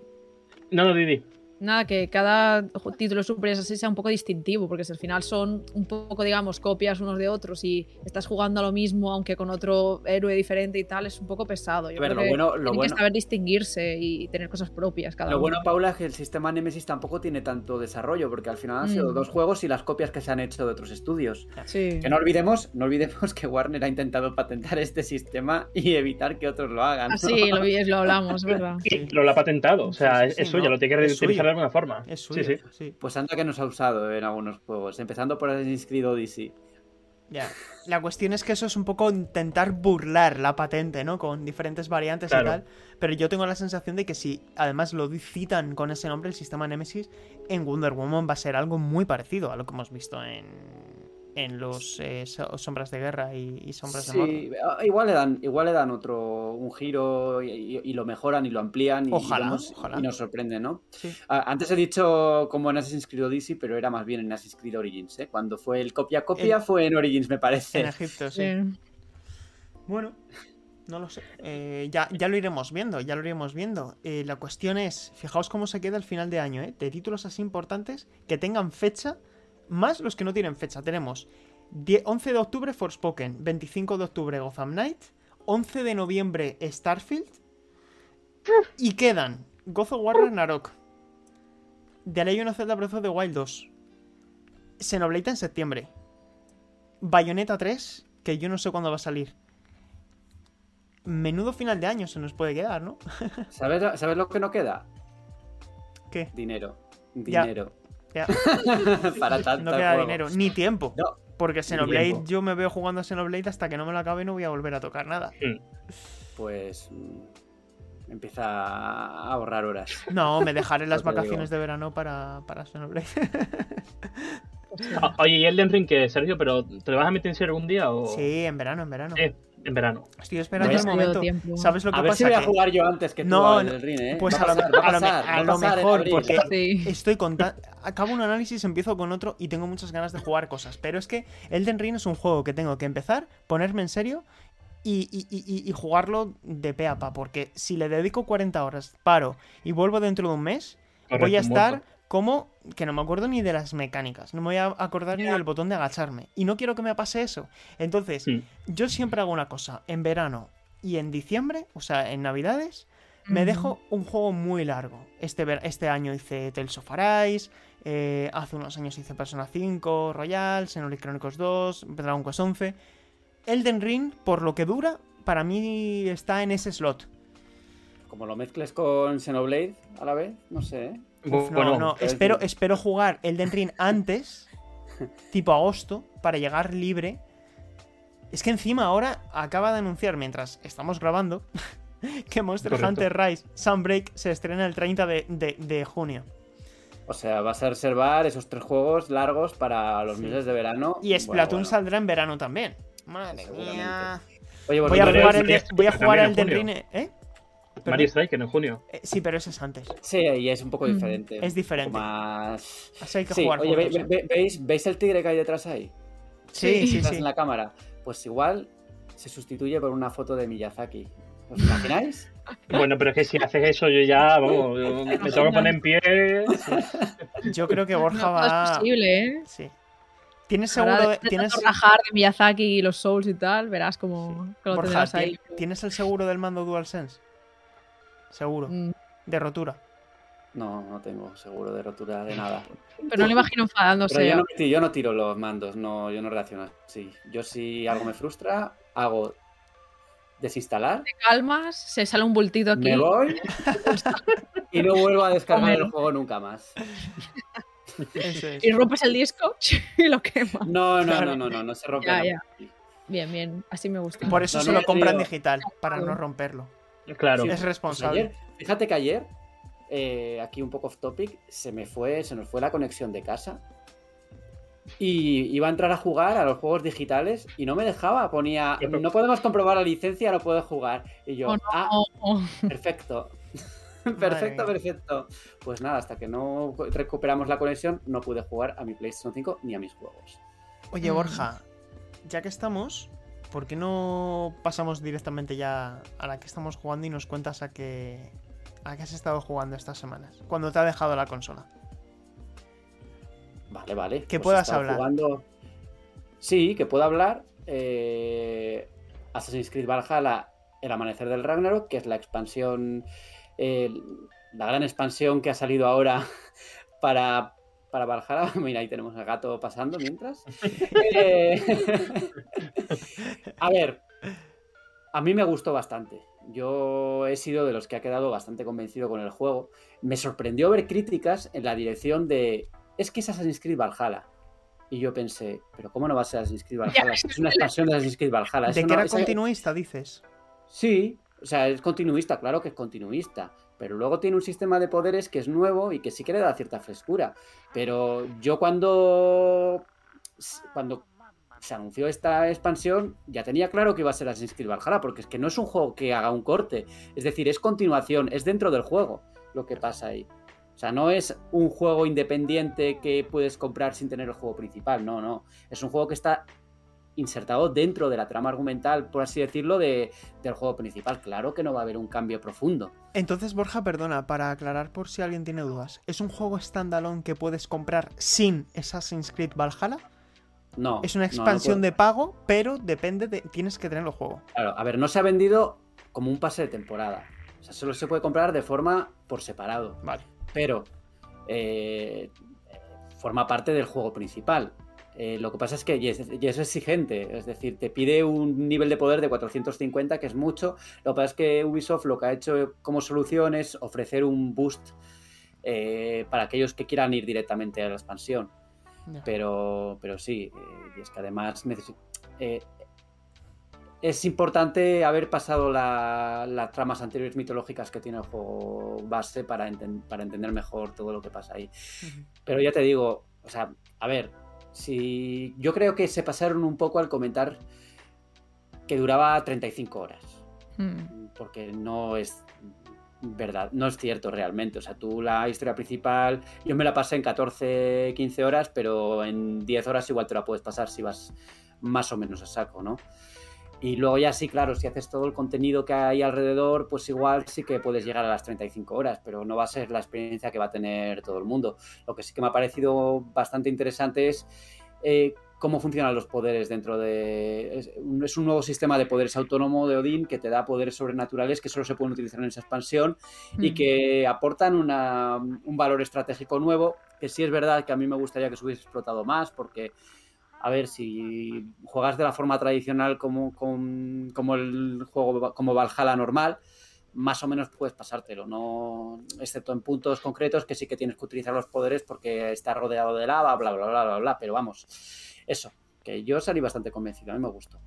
No, no, Didi. Nada, que cada título Super así sea un poco distintivo, porque si al final son un poco, digamos, copias unos de otros y estás jugando a lo mismo, aunque con otro héroe diferente y tal, es un poco pesado. Yo creo lo que bueno, tienen que saber distinguirse y tener cosas propias cada Lo bueno, Paula, es que el sistema Nemesis tampoco tiene tanto desarrollo, porque al final han sido mm. dos juegos y las copias que se han hecho de otros estudios. Sí. Que no olvidemos, no olvidemos que Warner ha intentado patentar este sistema y evitar que otros lo hagan. Ah, sí, lo, lo hablamos, ¿verdad? Sí. Lo, ha patentado, o sea, eso ya lo tiene que reutilizar de alguna forma. Es suyo, sí, sí. Pues anda que nos ha usado en algunos juegos, empezando por Assassin's Creed Odyssey. Ya. La cuestión es que eso es un poco intentar burlar la patente, ¿no? Con diferentes variantes y tal. Pero yo tengo la sensación de que si además lo citan con ese nombre, el sistema Nemesis, en Wonder Woman va a ser algo muy parecido a lo que hemos visto en, en los eh, Sombras de Guerra y, Sombras de Mordor. Ah, igual le dan, igual le dan otro, un giro y, lo mejoran y lo amplían y, ojalá, y, nos sorprende, ¿no? Ah, antes he dicho como en Assassin's Creed Odyssey, pero era más bien en Assassin's Creed Origins, ¿eh? Cuando fue el copia-copia fue en Origins, me parece. En Egipto, sí. Bueno, no lo sé. Eh, ya, ya, lo iremos viendo, ya lo iremos viendo. Eh, la cuestión es, fijaos cómo se queda el final de año, ¿eh? De títulos así importantes que tengan fecha más los que no tienen fecha. Tenemos 11 de octubre Forspoken, 25 de octubre Gotham Knight, 11 de noviembre Starfield y quedan God of War Ragnarok, The Legend of Zelda Breath of the Wild 2, Xenoblade en septiembre, Bayonetta 3, que yo no sé cuándo va a salir. Menudo final de año se nos puede quedar, ¿no? ¿Sabes, ¿Sabes lo que no queda? ¿Qué? Dinero. Dinero. Para tanto. No queda dinero, ni tiempo. porque Xenoblade, yo me veo jugando a Xenoblade hasta que no me lo acabe no voy a volver a tocar nada. Pues mm, empieza a ahorrar horas. No, me dejaré las vacaciones de verano para, para Xenoblade. Oye, ¿y Elden Ring qué, Sergio? ¿Pero te lo vas a meter en serio algún día? O... Sí, en verano, en verano en verano. Estoy esperando el momento. ¿Sabes lo que a ver Si voy a jugar yo antes que tú no, el ring, ¿eh? Pues a, lo, mejor, porque estoy contando. Acabo un análisis, empiezo con otro y tengo muchas ganas de jugar cosas. Pero es que Elden Ring es un juego que tengo que empezar, ponerme en serio y, y, jugarlo de pe a pa. Porque si le dedico 40 horas, paro y vuelvo dentro de un mes, voy a estar como que no me acuerdo ni de las mecánicas, no me voy a acordar ni del botón de agacharme. Y no quiero que me pase eso. Entonces, yo siempre hago una cosa, en verano y en diciembre, o sea, en navidades, me dejo un juego muy largo. Este, este año hice Tales of Arise, eh, hace unos años hice Persona 5, Royal, Xenoblade Chronicles 2, Dragon Quest 11. Elden Ring, por lo que dura, para mí está en ese slot. Como lo mezcles con Xenoblade a la vez, no sé, ¿eh? Uf, Bueno, no, es- espero, espero jugar Elden Ring antes, tipo agosto, para llegar libre. Es que encima ahora acaba de anunciar, mientras estamos grabando, que Monster Correcto. Hunter Rise Sunbreak se estrena el 30 de, de- de junio. O sea, vas a reservar esos tres juegos largos para los Sí. meses de verano. Y Splatoon Bueno, bueno. saldrá en verano también. Madre mía. Oye, Voy a jugar el de, voy a Striker jugar también el de en Ring. junio. ¿Eh? Mario Striker en junio. Eh, Sí, pero ese es antes. Sí, y es un poco Mm. diferente. Es diferente. Más... Así hay que Sí, jugar oye, juntos, ¿eh? ve- ¿veis, ¿veis el tigre que hay detrás ahí? Sí, sí, Detrás sí. en la cámara. Pues igual se sustituye por una foto de Miyazaki. ¿Os imagináis? Bueno, pero es que si haces eso, yo ya, vamos, yo me tengo que poner en pie. Yo creo que Borja No, va. es posible, ¿eh? Sí. ¿Tienes seguro, de, tienes, tanto rajar de Miyazaki y los Souls y tal, verás como lo Borja, tendrás ¿ti- ahí. ¿tienes el seguro del mando DualSense? Seguro. Mm, De rotura. No, no tengo seguro de rotura de nada. Pero no lo imagino enfadándose. Pero yo no, yo no tiro los mandos, no, yo no reacciono así. Yo si algo me frustra, hago desinstalar, Te calmas, se sale un bultito aquí. me voy y no vuelvo a descargar el juego nunca más. Eso es. Y rompes el disco y lo quemas. No, no, Claro. no, no, no, no se rompe. Ya, nada. ya. Bien, bien. Así me gusta. Por eso No, se no, lo compran digital, para no romperlo. Claro. Sí. Es Pues responsable. ayer, fíjate que ayer, eh, aquí un poco off topic, se me fue, se nos fue la conexión de casa. Y iba a entrar a jugar a los juegos digitales y no me dejaba. Ponía, no podemos comprobar la licencia, no puedo jugar. Y yo, Oh, no. ah, perfecto. perfecto, perfecto. Pues nada, hasta que no recuperamos la conexión, no pude jugar a mi PlayStation 5 ni a mis juegos. Oye, Mm. Borja, ya que estamos, ¿por qué no pasamos directamente ya a la que estamos jugando y nos cuentas a qué, a qué has estado jugando estas semanas? Cuando te ha dejado la consola. Vale, vale. Que Pues puedas hablar. jugando- Sí, que puedo hablar. eh, Assassin's Creed Valhalla, El Amanecer del Ragnarok, que es la expansión, eh, la gran expansión que ha salido ahora para, para Valhalla. Mira, ahí tenemos al gato pasando mientras. Eh, a ver, a mí me gustó bastante. Yo he sido de los que ha quedado bastante convencido con el juego. Me sorprendió ver críticas en la dirección de es que es Assassin's Creed Valhalla. Y yo pensé, pero ¿cómo no va a ser Assassin's Creed Valhalla? Ya, Es una expansión de Assassin's Creed Valhalla. ¿De Eso que no- era esa- continuista, dices? Sí, o sea, es continuista, claro que es continuista. Pero luego tiene un sistema de poderes que es nuevo y que sí que le da cierta frescura. Pero yo cuando. Cuando se anunció esta expansión, ya tenía claro que iba a ser Assassin's Creed Valhalla, porque es que no es un juego que haga un corte. Es decir, es continuación, es dentro del juego lo que pasa ahí. O sea, no es un juego independiente que puedes comprar sin tener el juego principal, no, no. Es un juego que está insertado dentro de la trama argumental, por así decirlo, de, del juego principal. Claro que no va a haber un cambio profundo. Entonces, Borja, perdona, para aclarar por si alguien tiene dudas, ¿es un juego standalone que puedes comprar sin Assassin's Creed Valhalla? No. Es una no, no expansión de pago, pero depende de. Tienes que tener el juego. Claro, a ver, no se ha vendido como un pase de temporada. O sea, solo se puede comprar de forma por separado. Vale. Pero eh, forma parte del juego principal. Eh, lo que pasa es que y es, exigente, es decir, te pide un nivel de poder de 450, que es mucho. Lo que pasa es que Ubisoft lo que ha hecho como solución es ofrecer un boost eh, para aquellos que quieran ir directamente a la expansión. Pero, pero sí, eh, y es que además es importante haber pasado la- las tramas anteriores mitológicas que tiene el juego base para, enten- para entender mejor todo lo que pasa ahí. Pero ya te digo, o sea, a ver, si yo creo que se pasaron un poco al comentar que duraba 35 horas mm. porque no es verdad, no es cierto realmente. O sea, tú la historia principal, yo me la pasé en 14, 15 horas, pero en 10 horas igual te la puedes pasar si vas más o menos a saco, ¿no? Y luego ya sí, claro, si haces todo el contenido que hay alrededor, pues igual sí que puedes llegar a las 35 horas, pero no va a ser la experiencia que va a tener todo el mundo. Lo que sí que me ha parecido bastante interesante es eh, cómo funcionan los poderes dentro de... Es un, es un nuevo sistema de poderes autónomo de Odín que te da poderes sobrenaturales que solo se pueden utilizar en esa expansión y Mm. que aportan una- un valor estratégico nuevo, que sí es verdad que a mí me gustaría que se hubiese explotado más, porque, a ver, si juegas de la forma tradicional como, con- como el juego, como Valhalla normal, más o menos puedes pasártelo, no excepto en puntos concretos que sí que tienes que utilizar los poderes porque está rodeado de lava, bla, bla, bla, bla, bla, pero vamos, eso, que yo salí bastante convencido, a mí me gustó.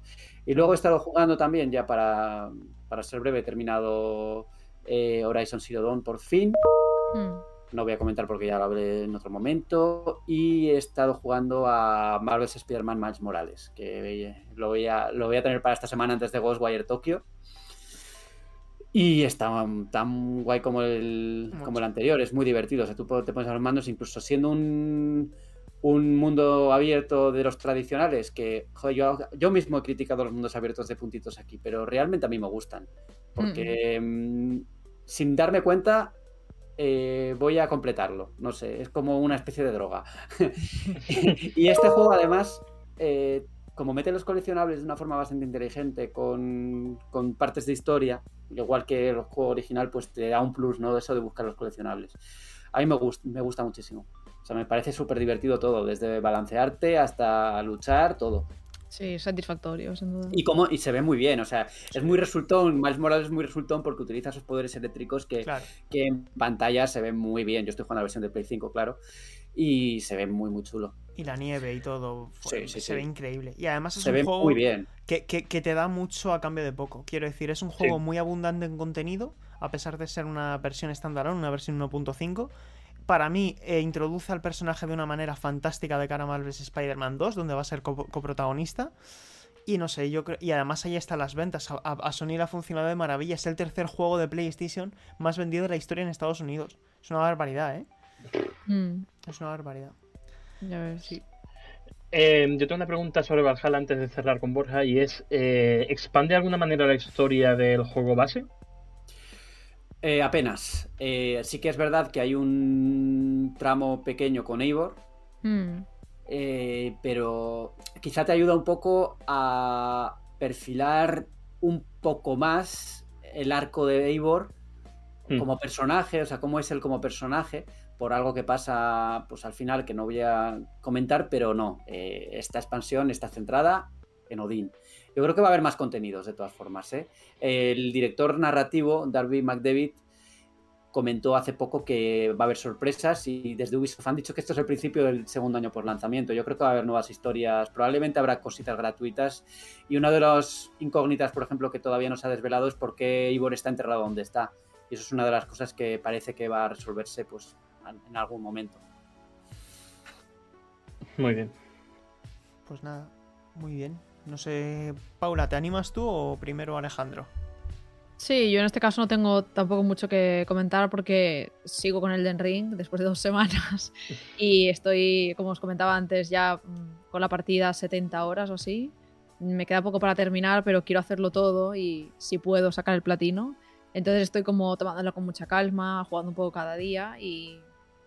Y luego he estado jugando también, ya para, para ser breve, he terminado eh, Horizon Zero Dawn por fin. Mm. No voy a comentar porque ya lo hablé en otro momento. Y he estado jugando a Marvel's Spider-Man Miles Morales, que lo voy, a, lo voy a tener para esta semana antes de Ghostwire Tokyo. Y está tan guay como el, como el anterior, es muy divertido. O sea, tú te pones a los mandos, incluso siendo un, un mundo abierto de los tradicionales, que joder, yo, yo mismo he criticado los mundos abiertos de puntitos aquí, pero realmente a mí me gustan. Porque mm, sin darme cuenta, eh, voy a completarlo. No sé, es como una especie de droga. y este juego, además, eh, como mete los coleccionables de una forma bastante inteligente, con, con, partes de historia, igual que el juego original, pues te da un plus, ¿no? Eso de buscar los coleccionables. A mí me, gusta, me gusta muchísimo. O sea, me parece súper divertido todo, desde balancearte hasta luchar, todo. Sí, satisfactorio, sin duda. Y, como, y se ve muy bien, o sea, es muy resultón, Miles Morales es muy resultón porque utiliza esos poderes eléctricos que, Claro. que en pantalla se ven muy bien. Yo estoy jugando la versión de Play 5, claro, y se ve muy, muy chulo. Y la nieve y todo. fue- Sí, sí, se sí. ve increíble. Y además es Se un ve juego muy bien. que, que- que te da mucho a cambio de poco. Quiero decir, es un juego muy abundante en contenido, a pesar de ser una versión estándar, una versión 1.5. Para mí, eh, introduce al personaje de una manera fantástica de cara a Marvel's Spider-Man 2, donde va a ser co- coprotagonista. Y no sé, yo creo. Y además ahí están las ventas. A, a- a Sony le ha funcionado de maravilla. Es el tercer juego de PlayStation más vendido de la historia en Estados Unidos. Es una barbaridad, ¿eh? Mm, Es una barbaridad. ya ves. Sí. Eh, yo tengo una pregunta sobre Valhalla antes de cerrar con Borja y es, eh, ¿expande de alguna manera la historia del juego base? Eh, apenas. Eh, sí que es verdad que hay un tramo pequeño con Eivor, Mm, eh, pero quizá te ayuda un poco a perfilar un poco más el arco de Eivor Hmm. como personaje, o sea, cómo es él como personaje, por algo que pasa pues al final que no voy a comentar, pero no, eh, esta expansión está centrada en Odín. Yo creo que va a haber más contenidos de todas formas. ¿eh? El director narrativo, Darby McDavid, comentó hace poco que va a haber sorpresas y desde Ubisoft han dicho que esto es el principio del segundo año por lanzamiento. Yo creo que va a haber nuevas historias, probablemente habrá cositas gratuitas y una de las incógnitas, por ejemplo, que todavía no se ha desvelado es por qué Ivor está enterrado donde está. Y eso es una de las cosas que parece que va a resolverse pues en algún momento. Muy bien. Pues nada, muy bien. No sé, Paula, ¿te animas tú o primero Alejandro? Sí, yo en este caso no tengo tampoco mucho que comentar porque sigo con el Den Ring después de dos semanas y estoy, como os comentaba antes, ya mm, con la partida 70 horas o así. Me queda poco para terminar, pero quiero hacerlo todo y si puedo sacar el platino. Entonces estoy como tomándolo con mucha calma, jugando un poco cada día y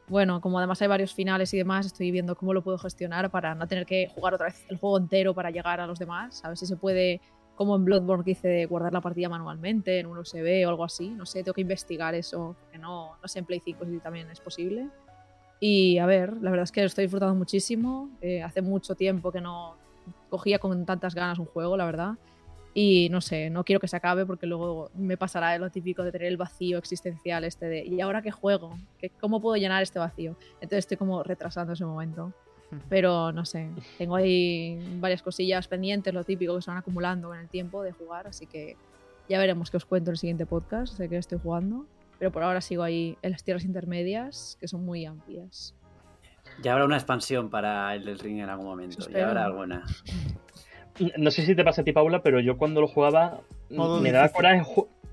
bueno, como además hay varios finales y demás, estoy viendo cómo lo puedo gestionar para no tener que jugar otra vez el juego entero para llegar a los demás. A ver si se puede como en Bloodborne que guardar la partida manualmente en un USB o algo así. No sé, tengo que investigar eso, porque no, no sé en Play 5 si también es posible. Y a ver, la verdad es que lo estoy disfrutando muchísimo. Eh, hace mucho tiempo que no cogía con tantas ganas un juego, la verdad. Y no sé, no quiero que se acabe porque luego me pasará lo típico de tener el vacío existencial este de ¿y ahora qué juego? ¿Qué, ¿Cómo puedo llenar este vacío? Entonces estoy como retrasando ese momento. Pero no sé, tengo ahí varias cosillas pendientes, lo típico que se van acumulando en el tiempo de jugar, así que ya veremos qué os cuento en el siguiente podcast de que estoy jugando. Pero por ahora sigo ahí en las tierras intermedias, que son muy amplias. Ya habrá una expansión para el del ring en algún momento. Ya habrá alguna. No sé si te pasa a ti, Paula, pero yo cuando lo jugaba Modo me daba coraje.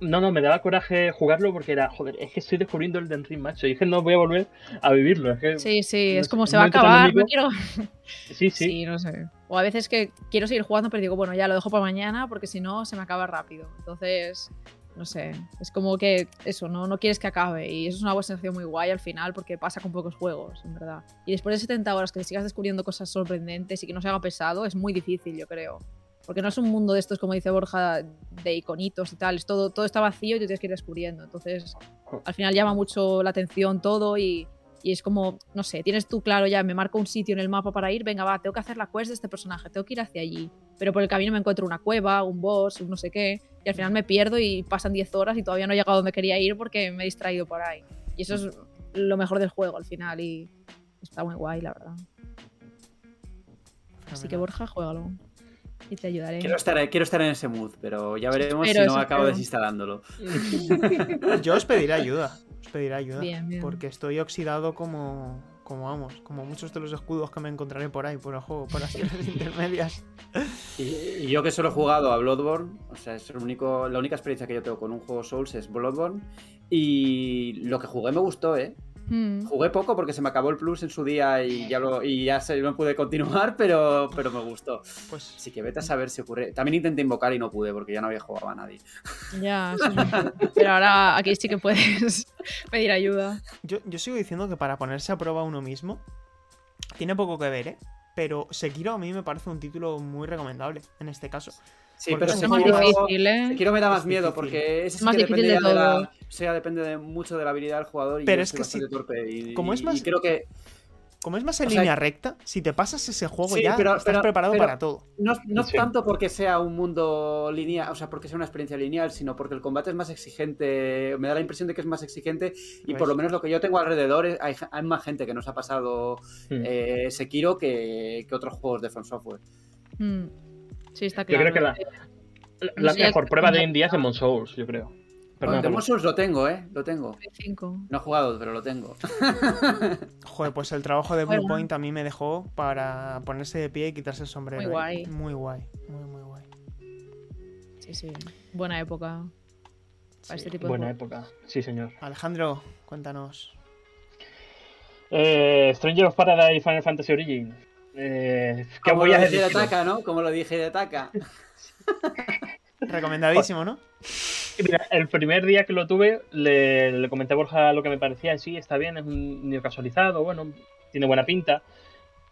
No, no, me daba coraje jugarlo porque era, joder, es que estoy descubriendo el Den Ring, macho. Y es que no voy a volver a vivirlo. Es que, Sí, sí, no es sé, como se va a acabar, no quiero... sí, sí. Sí, no sé. O a veces que quiero seguir jugando, pero digo, bueno, ya lo dejo para mañana porque si no se me acaba rápido. Entonces, no sé. Es como que eso, no, no quieres que acabe. Y eso es una sensación muy guay al final porque pasa con pocos juegos, en verdad. Y después de 70 horas que sigas descubriendo cosas sorprendentes y que no se haga pesado, es muy difícil, yo creo. Porque no es un mundo de estos, como dice Borja, de iconitos y tal. Es todo, todo está vacío y tú tienes que ir descubriendo. Entonces, al final llama mucho la atención todo y, y es como, no sé, tienes tú claro ya, me marco un sitio en el mapa para ir, venga, va, tengo que hacer la quest de este personaje, tengo que ir hacia allí. pero por el camino me encuentro una cueva, un boss, un no sé qué, y al final me pierdo y pasan 10 horas y todavía no he llegado donde quería ir porque me he distraído por ahí. Y eso es lo mejor del juego al final y está muy guay, la verdad. Así que Borja, juégalo. Y te ayudaré. Quiero estar, quiero estar en ese mood, pero ya veremos si no acabo espero. desinstalándolo. Yo os pediré ayuda. Os pediré ayuda. Bien, bien. Porque estoy oxidado como. Como vamos, como muchos de los escudos que me encontraré por ahí, por el juego, por las tierras intermedias. Y, y yo que solo he jugado a Bloodborne, o sea, es el único, la única experiencia que yo tengo con un juego Souls es Bloodborne. Y lo que jugué me gustó, ¿eh? Mm. Jugué poco porque se me acabó el plus en su día y ya, lo, y ya se, no pude continuar, pero, pero me gustó. Pues Así que vete a saber si ocurre. También intenté invocar y no pude porque ya no había jugado a nadie. Ya, verdad. Pero ahora aquí sí que puedes pedir ayuda. yo, yo sigo diciendo que para ponerse a prueba uno mismo, tiene poco que ver, ¿eh? Pero Sekiro a mí me parece un título muy recomendable en este caso. Sí, Porque pero es Sekiro, difícil, ¿eh? Sekiro me da más miedo porque ese sí Más que difícil depende de ya de la, todo. o sea, depende de mucho de la habilidad del jugador y Pero es que si- torpe y, como es más- y creo que Como es más en O sea, línea recta, si te pasas ese juego Sí, ya pero- estás pero- preparado pero- para todo. No, no Sí. tanto porque sea un mundo lineal, o sea, porque sea una experiencia lineal, sino porque el combate es más exigente. Me da la impresión de que es más exigente y Pues- por lo menos lo que yo tengo alrededor es- hay, hay más gente que nos ha pasado Hmm. eh, Sekiro que, que otros juegos de From Software. Mm. Sí, está Yo claro. creo que la, No mejor prueba de India es Demon Souls, yo creo. Perdona, Demon Pablo. Souls lo tengo, ¿eh? Lo tengo. Cinco. No he jugado, pero lo tengo. Joder, pues el trabajo de Blue. Point a mí me dejó para ponerse de pie y quitarse el sombrero. Muy ¿eh? guay. Muy guay. Muy, muy guay. Sí, sí. Buena época Sí. para este tipo de Buena juegos. época, sí señor. Alejandro, cuéntanos. Eh, Stranger of Paradise Final Fantasy Origin. Eh, ¿Qué Como voy lo a dije de? Taka, ¿no? Como lo dije de Taka. Recomendadísimo, ¿no? Mira, el primer día que lo tuve, le, le comenté a Borja lo que me parecía. Sí, está bien, es un niño casualizado, bueno, tiene buena pinta.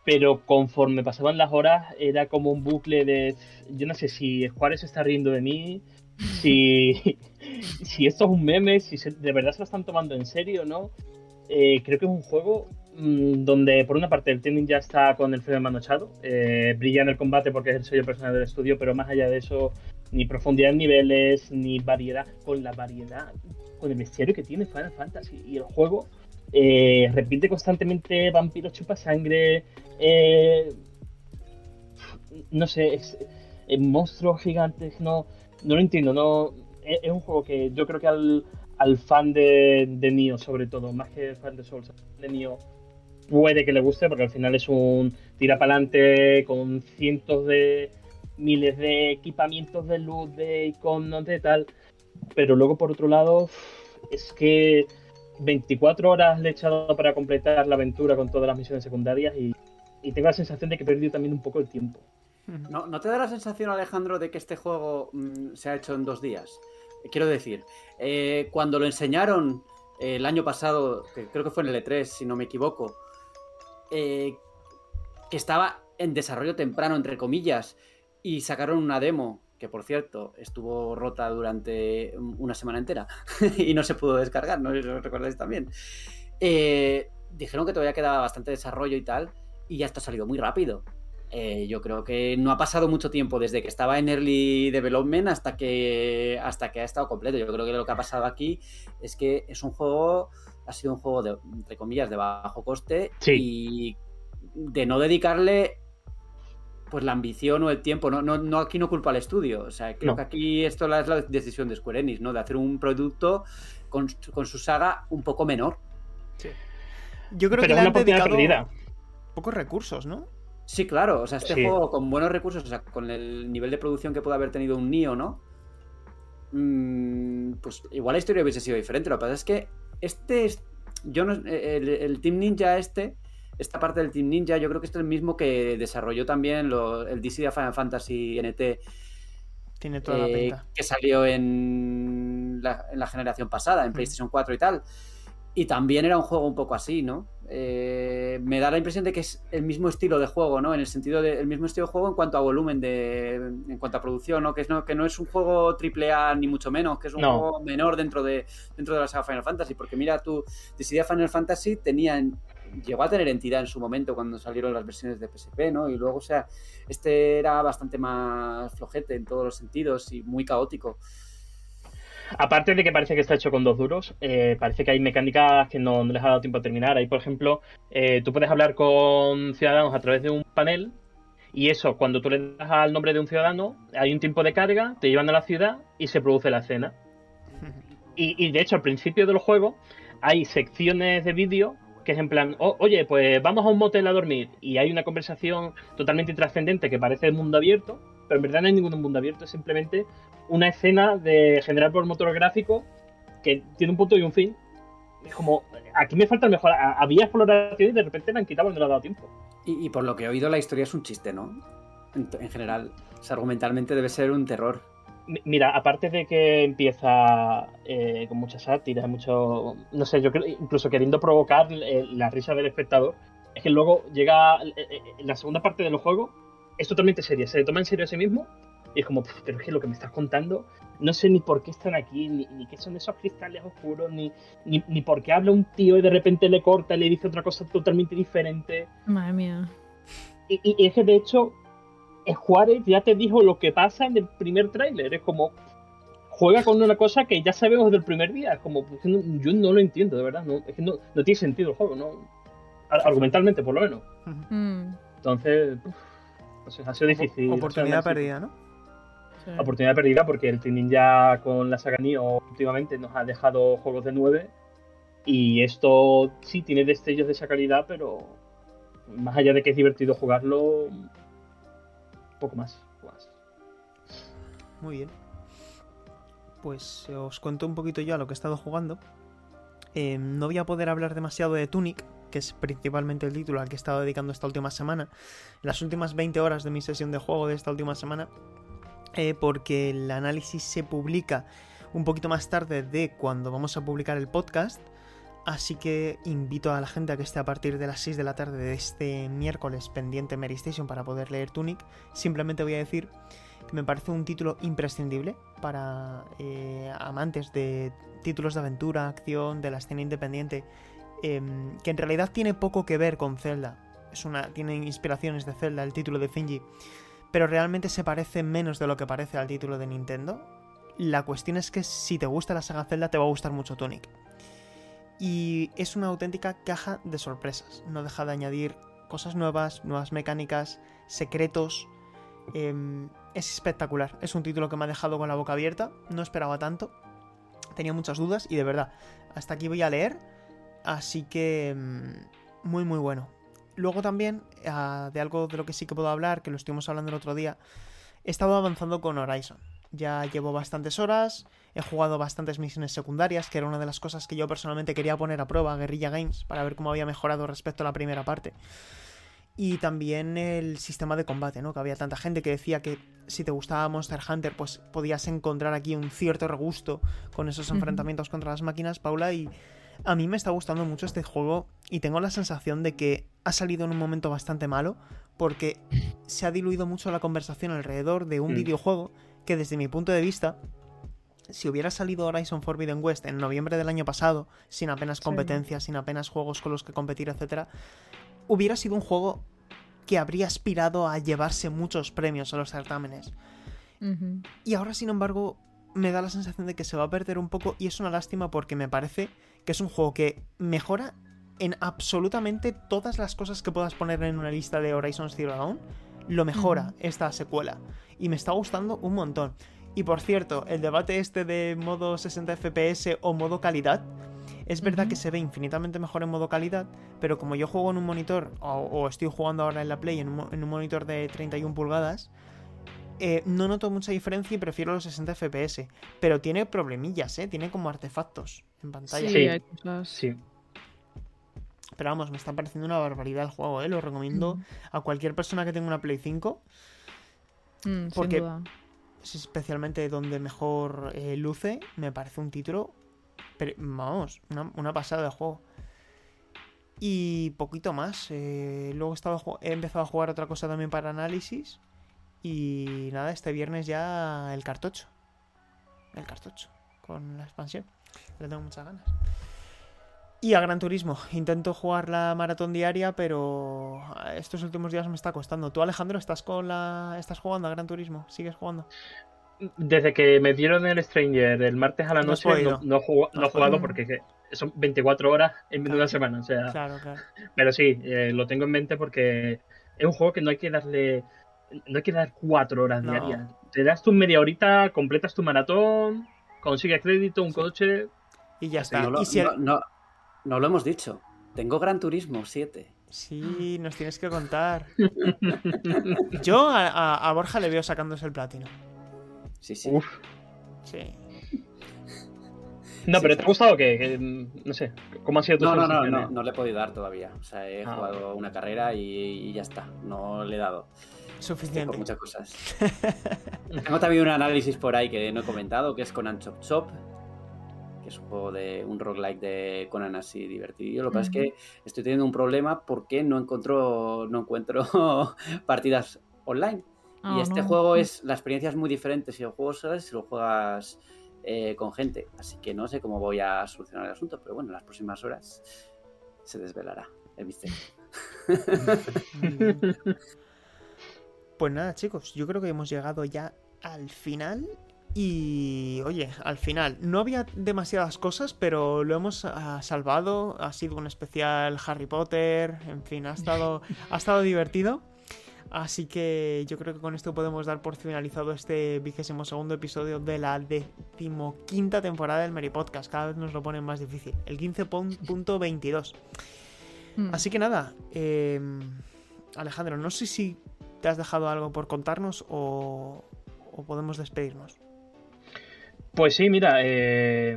Pero conforme pasaban las horas, era como un bucle de. Yo no sé si se está riendo de mí, si, si esto es un meme, si se- de verdad se lo están tomando en serio, ¿no? Eh, creo que es un juego donde, por una parte, el Team ya está con el freno echado, eh, brilla en el combate porque es el sello personal del estudio, pero más allá de eso, ni profundidad en niveles, ni variedad, con la variedad, con el misterio que tiene Final Fantasy y el juego. eh, repite constantemente vampiros chupa sangre, eh, no sé, eh, monstruos gigantes, no, no lo entiendo, no, es, es un juego que yo creo que al, al fan de, de Nioh sobre todo, más que fan de Souls, de Nioh puede que le guste porque al final es un tira para adelante con cientos de miles de equipamientos de luz, de iconos, de tal, pero luego por otro lado es que 24 horas le he echado para completar la aventura con todas las misiones secundarias y, y tengo la sensación de que he perdido también un poco el tiempo. ¿No, ¿No te da la sensación, Alejandro, de que este juego mm, se ha hecho en dos días? Quiero decir, eh, cuando lo enseñaron eh, el año pasado, que creo que fue en el E3, si no me equivoco, eh, que estaba en desarrollo temprano, entre comillas, y sacaron una demo, que por cierto estuvo rota durante una semana entera y no se pudo descargar, no lo recordáis también. Eh, dijeron que todavía quedaba bastante desarrollo y tal, y ya esto ha salido muy rápido. Eh, yo creo que no ha pasado mucho tiempo desde que estaba en early development hasta que hasta que ha estado completo. Yo creo que lo que ha pasado aquí es que es un juego, ha sido un juego de, entre comillas, de bajo coste Sí. y de no dedicarle pues la ambición o el tiempo. No, no, no aquí no culpa al estudio. O sea, creo No. que aquí esto es la decisión de Square Enix, ¿no? De hacer un producto con, con su saga un poco menor. Yo creo pero que es le una han dedicado perdida. pocos recursos, ¿no? Sí, claro, o sea, este Sí. juego con buenos recursos, o sea, con el nivel de producción que puede haber tenido un Nio, ¿no? Mm, pues igual la historia hubiese sido diferente. Lo que pasa es que este es. Yo no. El, el Team Ninja, este. Esta parte del Team Ninja, yo creo que este es el mismo que desarrolló también lo- el DC de Final Fantasy NT, Tiene toda la eh, pinta. que salió en la, en la generación pasada, en Mm. PlayStation 4 y tal. Y también era un juego un poco así, ¿no? Eh, me da la impresión de que es el mismo estilo de juego, ¿no? En el sentido del mismo estilo de juego en cuanto a volumen, de, en cuanto a producción, ¿no? Que, es, no, que no es un juego triple A ni mucho menos, que es un juego menor dentro de, dentro de la saga Final Fantasy. Porque mira, tú, Dissidia Final Fantasy tenía, llegó a tener entidad en su momento cuando salieron las versiones de PSP, ¿no? Y luego, o sea, este era bastante más flojete en todos los sentidos y muy caótico. Aparte de que parece que está hecho con dos duros, eh, parece que hay mecánicas que no, les ha dado tiempo a terminar. Ahí, por ejemplo, eh, tú puedes hablar con ciudadanos a través de un panel y eso, cuando tú le das al nombre de un ciudadano, hay un tiempo de carga, te llevan a la ciudad y se produce la escena. Y, de hecho, al principio del juego hay secciones de vídeo que es en plan, oye, pues vamos a un motel a dormir y hay una conversación totalmente trascendente que parece el mundo abierto, pero en verdad no hay ningún mundo abierto, es simplemente una escena de generar por motor gráfico que tiene un punto y un fin. Es como, aquí me falta el mejor. Había exploración y de repente me han quitado cuando le ha dado tiempo. Y, por lo que he oído, la historia es un chiste, ¿no? En, general, argumentalmente debe ser un terror. Mira, aparte de que empieza eh, con mucha sátira, mucho. No sé, yo creo, incluso queriendo provocar eh, la risa del espectador, es que luego llega eh, la segunda parte del juego, es totalmente seria, se toma en serio a sí mismo y es como, pero es que lo que me estás contando, no sé ni por qué están aquí, ni, qué son esos cristales oscuros, ni, ni, por qué habla un tío y de repente le corta y le dice otra cosa totalmente diferente. Madre mía. Y, y es que de hecho, Juárez ya te dijo lo que pasa en el primer tráiler. Es como, juega con una cosa que ya sabemos desde el primer día. Es como, yo no lo entiendo, de verdad. No, es que no, no tiene sentido el juego, ¿no? Argumentalmente, por lo menos. Mm. Entonces, ha sido difícil. Oportunidad perdida, ¿no? Oportunidad perdida porque el Team ya con la saga Nioh últimamente nos ha dejado juegos de 9 y esto sí tiene destellos de esa calidad, pero más allá de que es divertido jugarlo, poco más. Muy bien. Pues os cuento un poquito ya lo que he estado jugando. Eh, no voy a poder hablar demasiado de Tunic, que es principalmente el título al que he estado dedicando esta última semana. Las últimas 20 horas de mi sesión de juego de esta última semana eh, porque el análisis se publica un poquito más tarde de cuando vamos a publicar el podcast. Así que invito a la gente a que esté a partir de las 6 de la tarde de este miércoles pendiente Mary Station para poder leer Tunic. Simplemente voy a decir que me parece un título imprescindible para eh, amantes de títulos de aventura, acción, de la escena independiente, em, que en realidad tiene poco que ver con Zelda. Es una, tiene inspiraciones de Zelda, el título de Finji pero realmente se parece menos de lo que parece al título de Nintendo. La cuestión es que si te gusta la saga Zelda te va a gustar mucho Tunic. Y es una auténtica caja de sorpresas. No deja de añadir cosas nuevas, nuevas mecánicas, secretos. Em, es espectacular. Es un título que me ha dejado con la boca abierta. No esperaba tanto. Tenía muchas dudas y de verdad, hasta aquí voy a leer. Así que... Em, muy muy bueno. Luego también, ah, de algo de lo que sí que puedo hablar, que lo estuvimos hablando el otro día, he estado avanzando con Horizon. Ya llevo bastantes horas, he jugado bastantes misiones secundarias, que era una de las cosas que yo personalmente quería poner a prueba a Guerrilla Games para ver cómo había mejorado respecto a la primera parte. Y también el sistema de combate, ¿no? Que había tanta gente que decía que si te gustaba Monster Hunter, pues podías encontrar aquí un cierto regusto con esos enfrentamientos contra las máquinas, Paula, y a mí me está gustando mucho este juego y tengo la sensación de que ha salido en un momento bastante malo porque se ha diluido mucho la conversación alrededor de un mm. videojuego que desde mi punto de vista, si hubiera salido Horizon Forbidden West en noviembre del año pasado, sin apenas competencias, sin apenas juegos con los que competir, etc., hubiera sido un juego que habría aspirado a llevarse muchos premios a los certámenes. Y ahora, sin embargo, me da la sensación de que se va a perder un poco y es una lástima porque me parece que es un juego que mejora en absolutamente todas las cosas que puedas poner en una lista de Horizon Zero Dawn. Lo mejora esta secuela y me está gustando un montón. Y por cierto, el debate este de modo 60 FPS o modo calidad, es verdad que se ve infinitamente mejor en modo calidad, pero como yo juego en un monitor, o, estoy jugando ahora en la Play en un, en un monitor de 31 pulgadas, eh, no noto mucha diferencia y prefiero los 60 FPS. Pero tiene problemillas, ¿eh? Tiene como artefactos en pantalla. Sí, hay cosas. Sí. Pero vamos, me está pareciendo una barbaridad el juego, ¿eh? Lo recomiendo mm. a cualquier persona que tenga una Play 5. Mm, porque es especialmente donde mejor eh, luce, me parece un título Pero, vamos, una, una pasada de juego. Y poquito más. eh, luego ju- he empezado a jugar otra cosa también para análisis. Y nada, este viernes ya el cartocho. El cartocho. Con la expansión. Le tengo muchas ganas. Y a Gran Turismo. Intento jugar la maratón diaria, pero estos últimos días me está costando. ¿Tú, Alejandro, estás con la. estás jugando a Gran Turismo? ¿Sigues jugando? Desde que me dieron el Stranger el martes a la noche, no, no he jugado, no he jugado porque que son 24 horas en Claro. una semana. O sea, Claro, claro. Pero sí, eh, lo tengo en mente porque es un juego que no hay que darle. No hay que dar cuatro horas No. diarias. Te das tu media horita, completas tu maratón, consigues crédito, un Sí. coche. Y ya está. no, lo, y si el- no, no- no lo hemos dicho. Tengo Gran Turismo 7. Sí, nos tienes que contar. Yo a, a- a Borja le veo sacándose el platino. Sí, sí. Uf. Sí. No, Sí, pero sí. ¿te ha gustado que, que, No sé, ¿cómo ha sido tu No, no, no, no, no le he podido dar todavía. O sea, he Ah, jugado una carrera y, y ya está. No le he dado. Suficiente. muchas cosas. Tengo también un análisis por ahí que no he comentado, que es Conan Chop Chop, que es un juego de un roguelike de Conan así divertido. Lo que pasa es que estoy teniendo un problema porque no encuentro, no encuentro partidas online. y Ah, este no. juego es, la experiencia es muy diferente si lo juegas solo si lo juegas eh, con gente. Así que no sé cómo voy a solucionar el asunto, pero bueno, en las próximas horas se desvelará el misterio. Pues nada, chicos, yo creo que hemos llegado ya al final. Y oye, al final no había demasiadas cosas, pero lo hemos ah, salvado. Ha sido un especial Harry Potter. En fin, ha estado, ha estado divertido. Así que yo creo que con esto podemos dar por finalizado este vigésimo segundo episodio de la decimoquinta temporada del Mary Podcast. Cada vez nos lo ponen más difícil. El 15.22. Mm. Así que nada, eh, Alejandro, no sé si te has dejado algo por contarnos o, podemos despedirnos. Pues sí, mira, eh,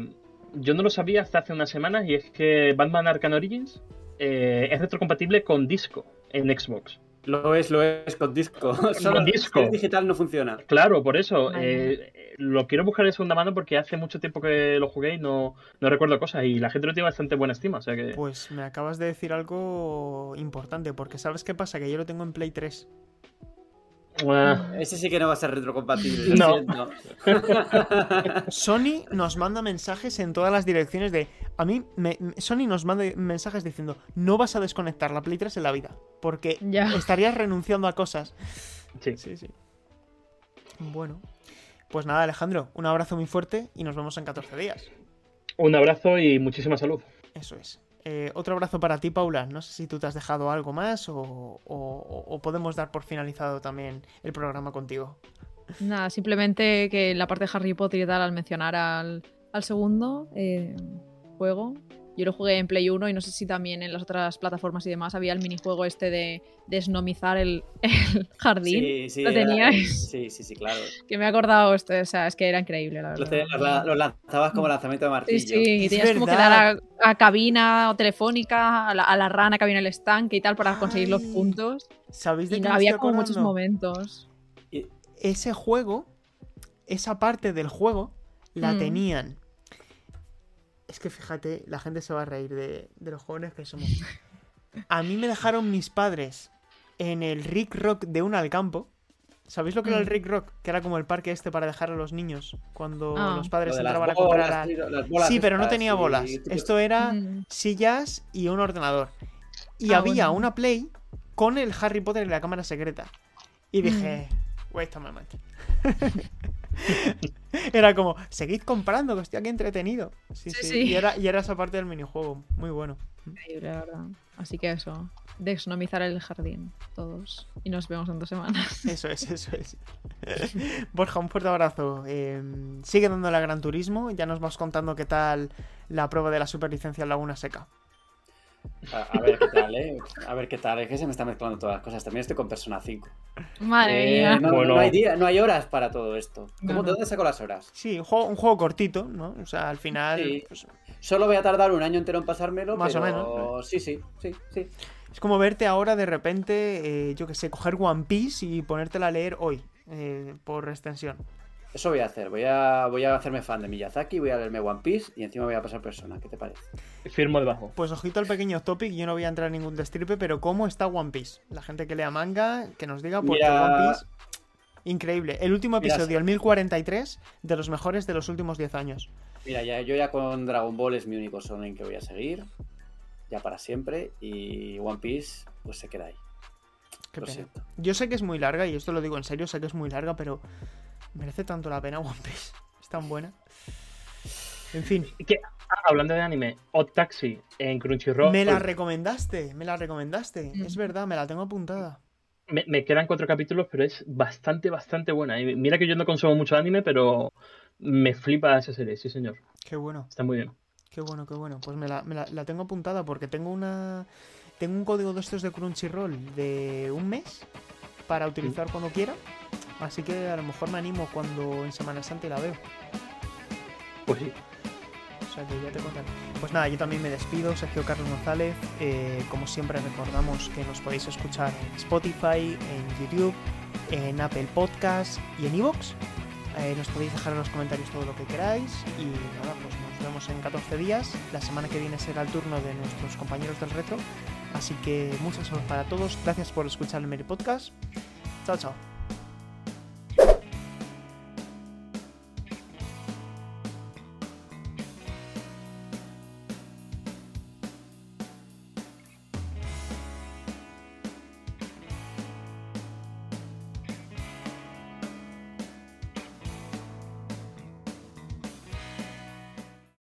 yo no lo sabía hasta hace unas semanas y es que Batman Arkham Origins eh, es retrocompatible con disco en Xbox. Lo es, lo es con disco. Solo disco. si es digital no funciona. Claro, por eso. Vale. eh, lo quiero buscar de segunda mano porque hace mucho tiempo que lo jugué y no, no recuerdo cosas. Y la gente lo tiene bastante buena estima. O sea que. Pues me acabas de decir algo importante, porque ¿sabes qué pasa? Que yo lo tengo en Play 3. Ah, Ese sí que no va a ser retrocompatible. No. siento. Sony nos manda mensajes en todas las direcciones de... A mí, me- me- Sony nos manda mensajes diciendo, no vas a desconectar la Play 3 en la vida, porque Ya. estarías renunciando a cosas. sí. Sí, sí. Bueno, pues nada, Alejandro, un abrazo muy fuerte y nos vemos en 14 días. Un abrazo y muchísima salud. Eso es. Eh, otro abrazo para ti, Paula. No sé si tú te has dejado algo más o, podemos dar por finalizado también el programa contigo. Nada, simplemente que la parte de Harry Potter y tal, al mencionar al, al segundo eh, juego, yo lo jugué en Play 1 y no sé si también en las otras plataformas y demás había el minijuego este de desnomizar el, el jardín. Sí, sí, ¿Lo era- teníais? Sí, sí, sí, claro. Que me he acordado, este, o sea, es que era increíble, la verdad. los los lanzabas como lanzamiento de Sí, martillo. sí, y Es tenías como que dar a, a cabina o telefónica, a la, a la rana que había en el estanque y tal para conseguir los puntos. ¿Sabéis de Y qué no, había como muchos momentos. Ese juego, esa parte del juego, la Mm. tenían. Es que fíjate, la gente se va a reír de, de los jóvenes que somos. A mí me dejaron mis padres en el Rick Rock de un Alcampo. ¿Sabéis lo que era el Mm. Rick Rock? Que era como el parque este para dejar a los niños cuando Ah. los Lo padres entraban a comprar Sí, pero no tenía bolas. Esto era Mm. sillas y un ordenador. Y Ah, había bueno. una Play con el Harry Potter y la cámara secreta. Y dije, wait a moment. era como, seguid comprando, que estoy aquí entretenido. Sí, sí. Sí, sí. Y, era, y era esa parte del minijuego. Muy bueno. Increíble, la verdad. Así que eso, desnomizar el jardín, todos. Y nos vemos en dos semanas. Eso es, eso es. Borja, un fuerte abrazo. Eh, sigue dando la Gran Turismo. Ya nos vas contando qué tal la prueba de la superlicencia en Laguna Seca. A, a ver qué tal, ¿eh? A ver qué tal. Es que se me están mezclando todas las cosas. También estoy con Persona 5. Madre Eh, mía. no, no- Bueno. no hay día, no hay horas para todo esto. ¿Cómo, No, ¿De dónde saco las horas? Sí, un juego, un juego cortito, ¿no? O sea, al final. Sí. pues, Solo voy a tardar un año entero en pasármelo, Más o menos, sí, sí, sí, sí. Es como verte ahora de repente, eh, yo que sé, coger One Piece y ponértela a leer hoy, eh, por extensión. Eso voy a hacer. Voy a, voy a hacerme fan de Miyazaki, voy a leerme One Piece y encima voy a pasar persona. ¿Qué te parece? Firmo debajo. Pues ojito al pequeño topic, yo no voy a entrar en ningún destripe, pero ¿cómo está One Piece? La gente que lea manga, que nos diga, porque Mira- One Piece. Increíble. El último Mira, episodio, el 1043, de los mejores de los últimos 10 años. Mira, ya, yo ya con Dragon Ball es mi único shonen que voy a seguir. Ya para siempre. Y One Piece, pues se queda ahí. Qué Lo pena. siento. Yo sé que es muy larga, y esto lo digo en serio, sé que es muy larga, pero merece tanto la pena One Piece. Es tan buena. En fin, Que, ah, hablando de anime, Odd Taxi en Crunchyroll. me la pues, recomendaste, me la recomendaste. Mm. Es verdad, me la tengo apuntada. me, me quedan cuatro capítulos, pero es bastante, bastante buena. Y mira que yo no consumo mucho anime, pero me flipa esa serie, sí señor. Qué bueno. Está muy bien. Qué bueno, qué bueno. Pues me la, me la- la tengo apuntada porque tengo una. Tengo un código de estos de Crunchyroll de un mes para utilizar cuando quiera. Así que a lo mejor me animo cuando en Semana Santa la veo. Pues sí. O sea que ya te contaré. Pues nada, yo también me despido, Sergio Carlos González. Eh, como siempre recordamos que nos podéis escuchar en Spotify, en YouTube, en Apple Podcast y en Evox. nos podéis dejar en los comentarios todo lo que queráis. Y nada, pues nos vemos en 14 días. La semana que viene será el turno de nuestros compañeros del retro. Así que muchas gracias para todos. Gracias por escuchar el Meri Podcast. Chao, chao.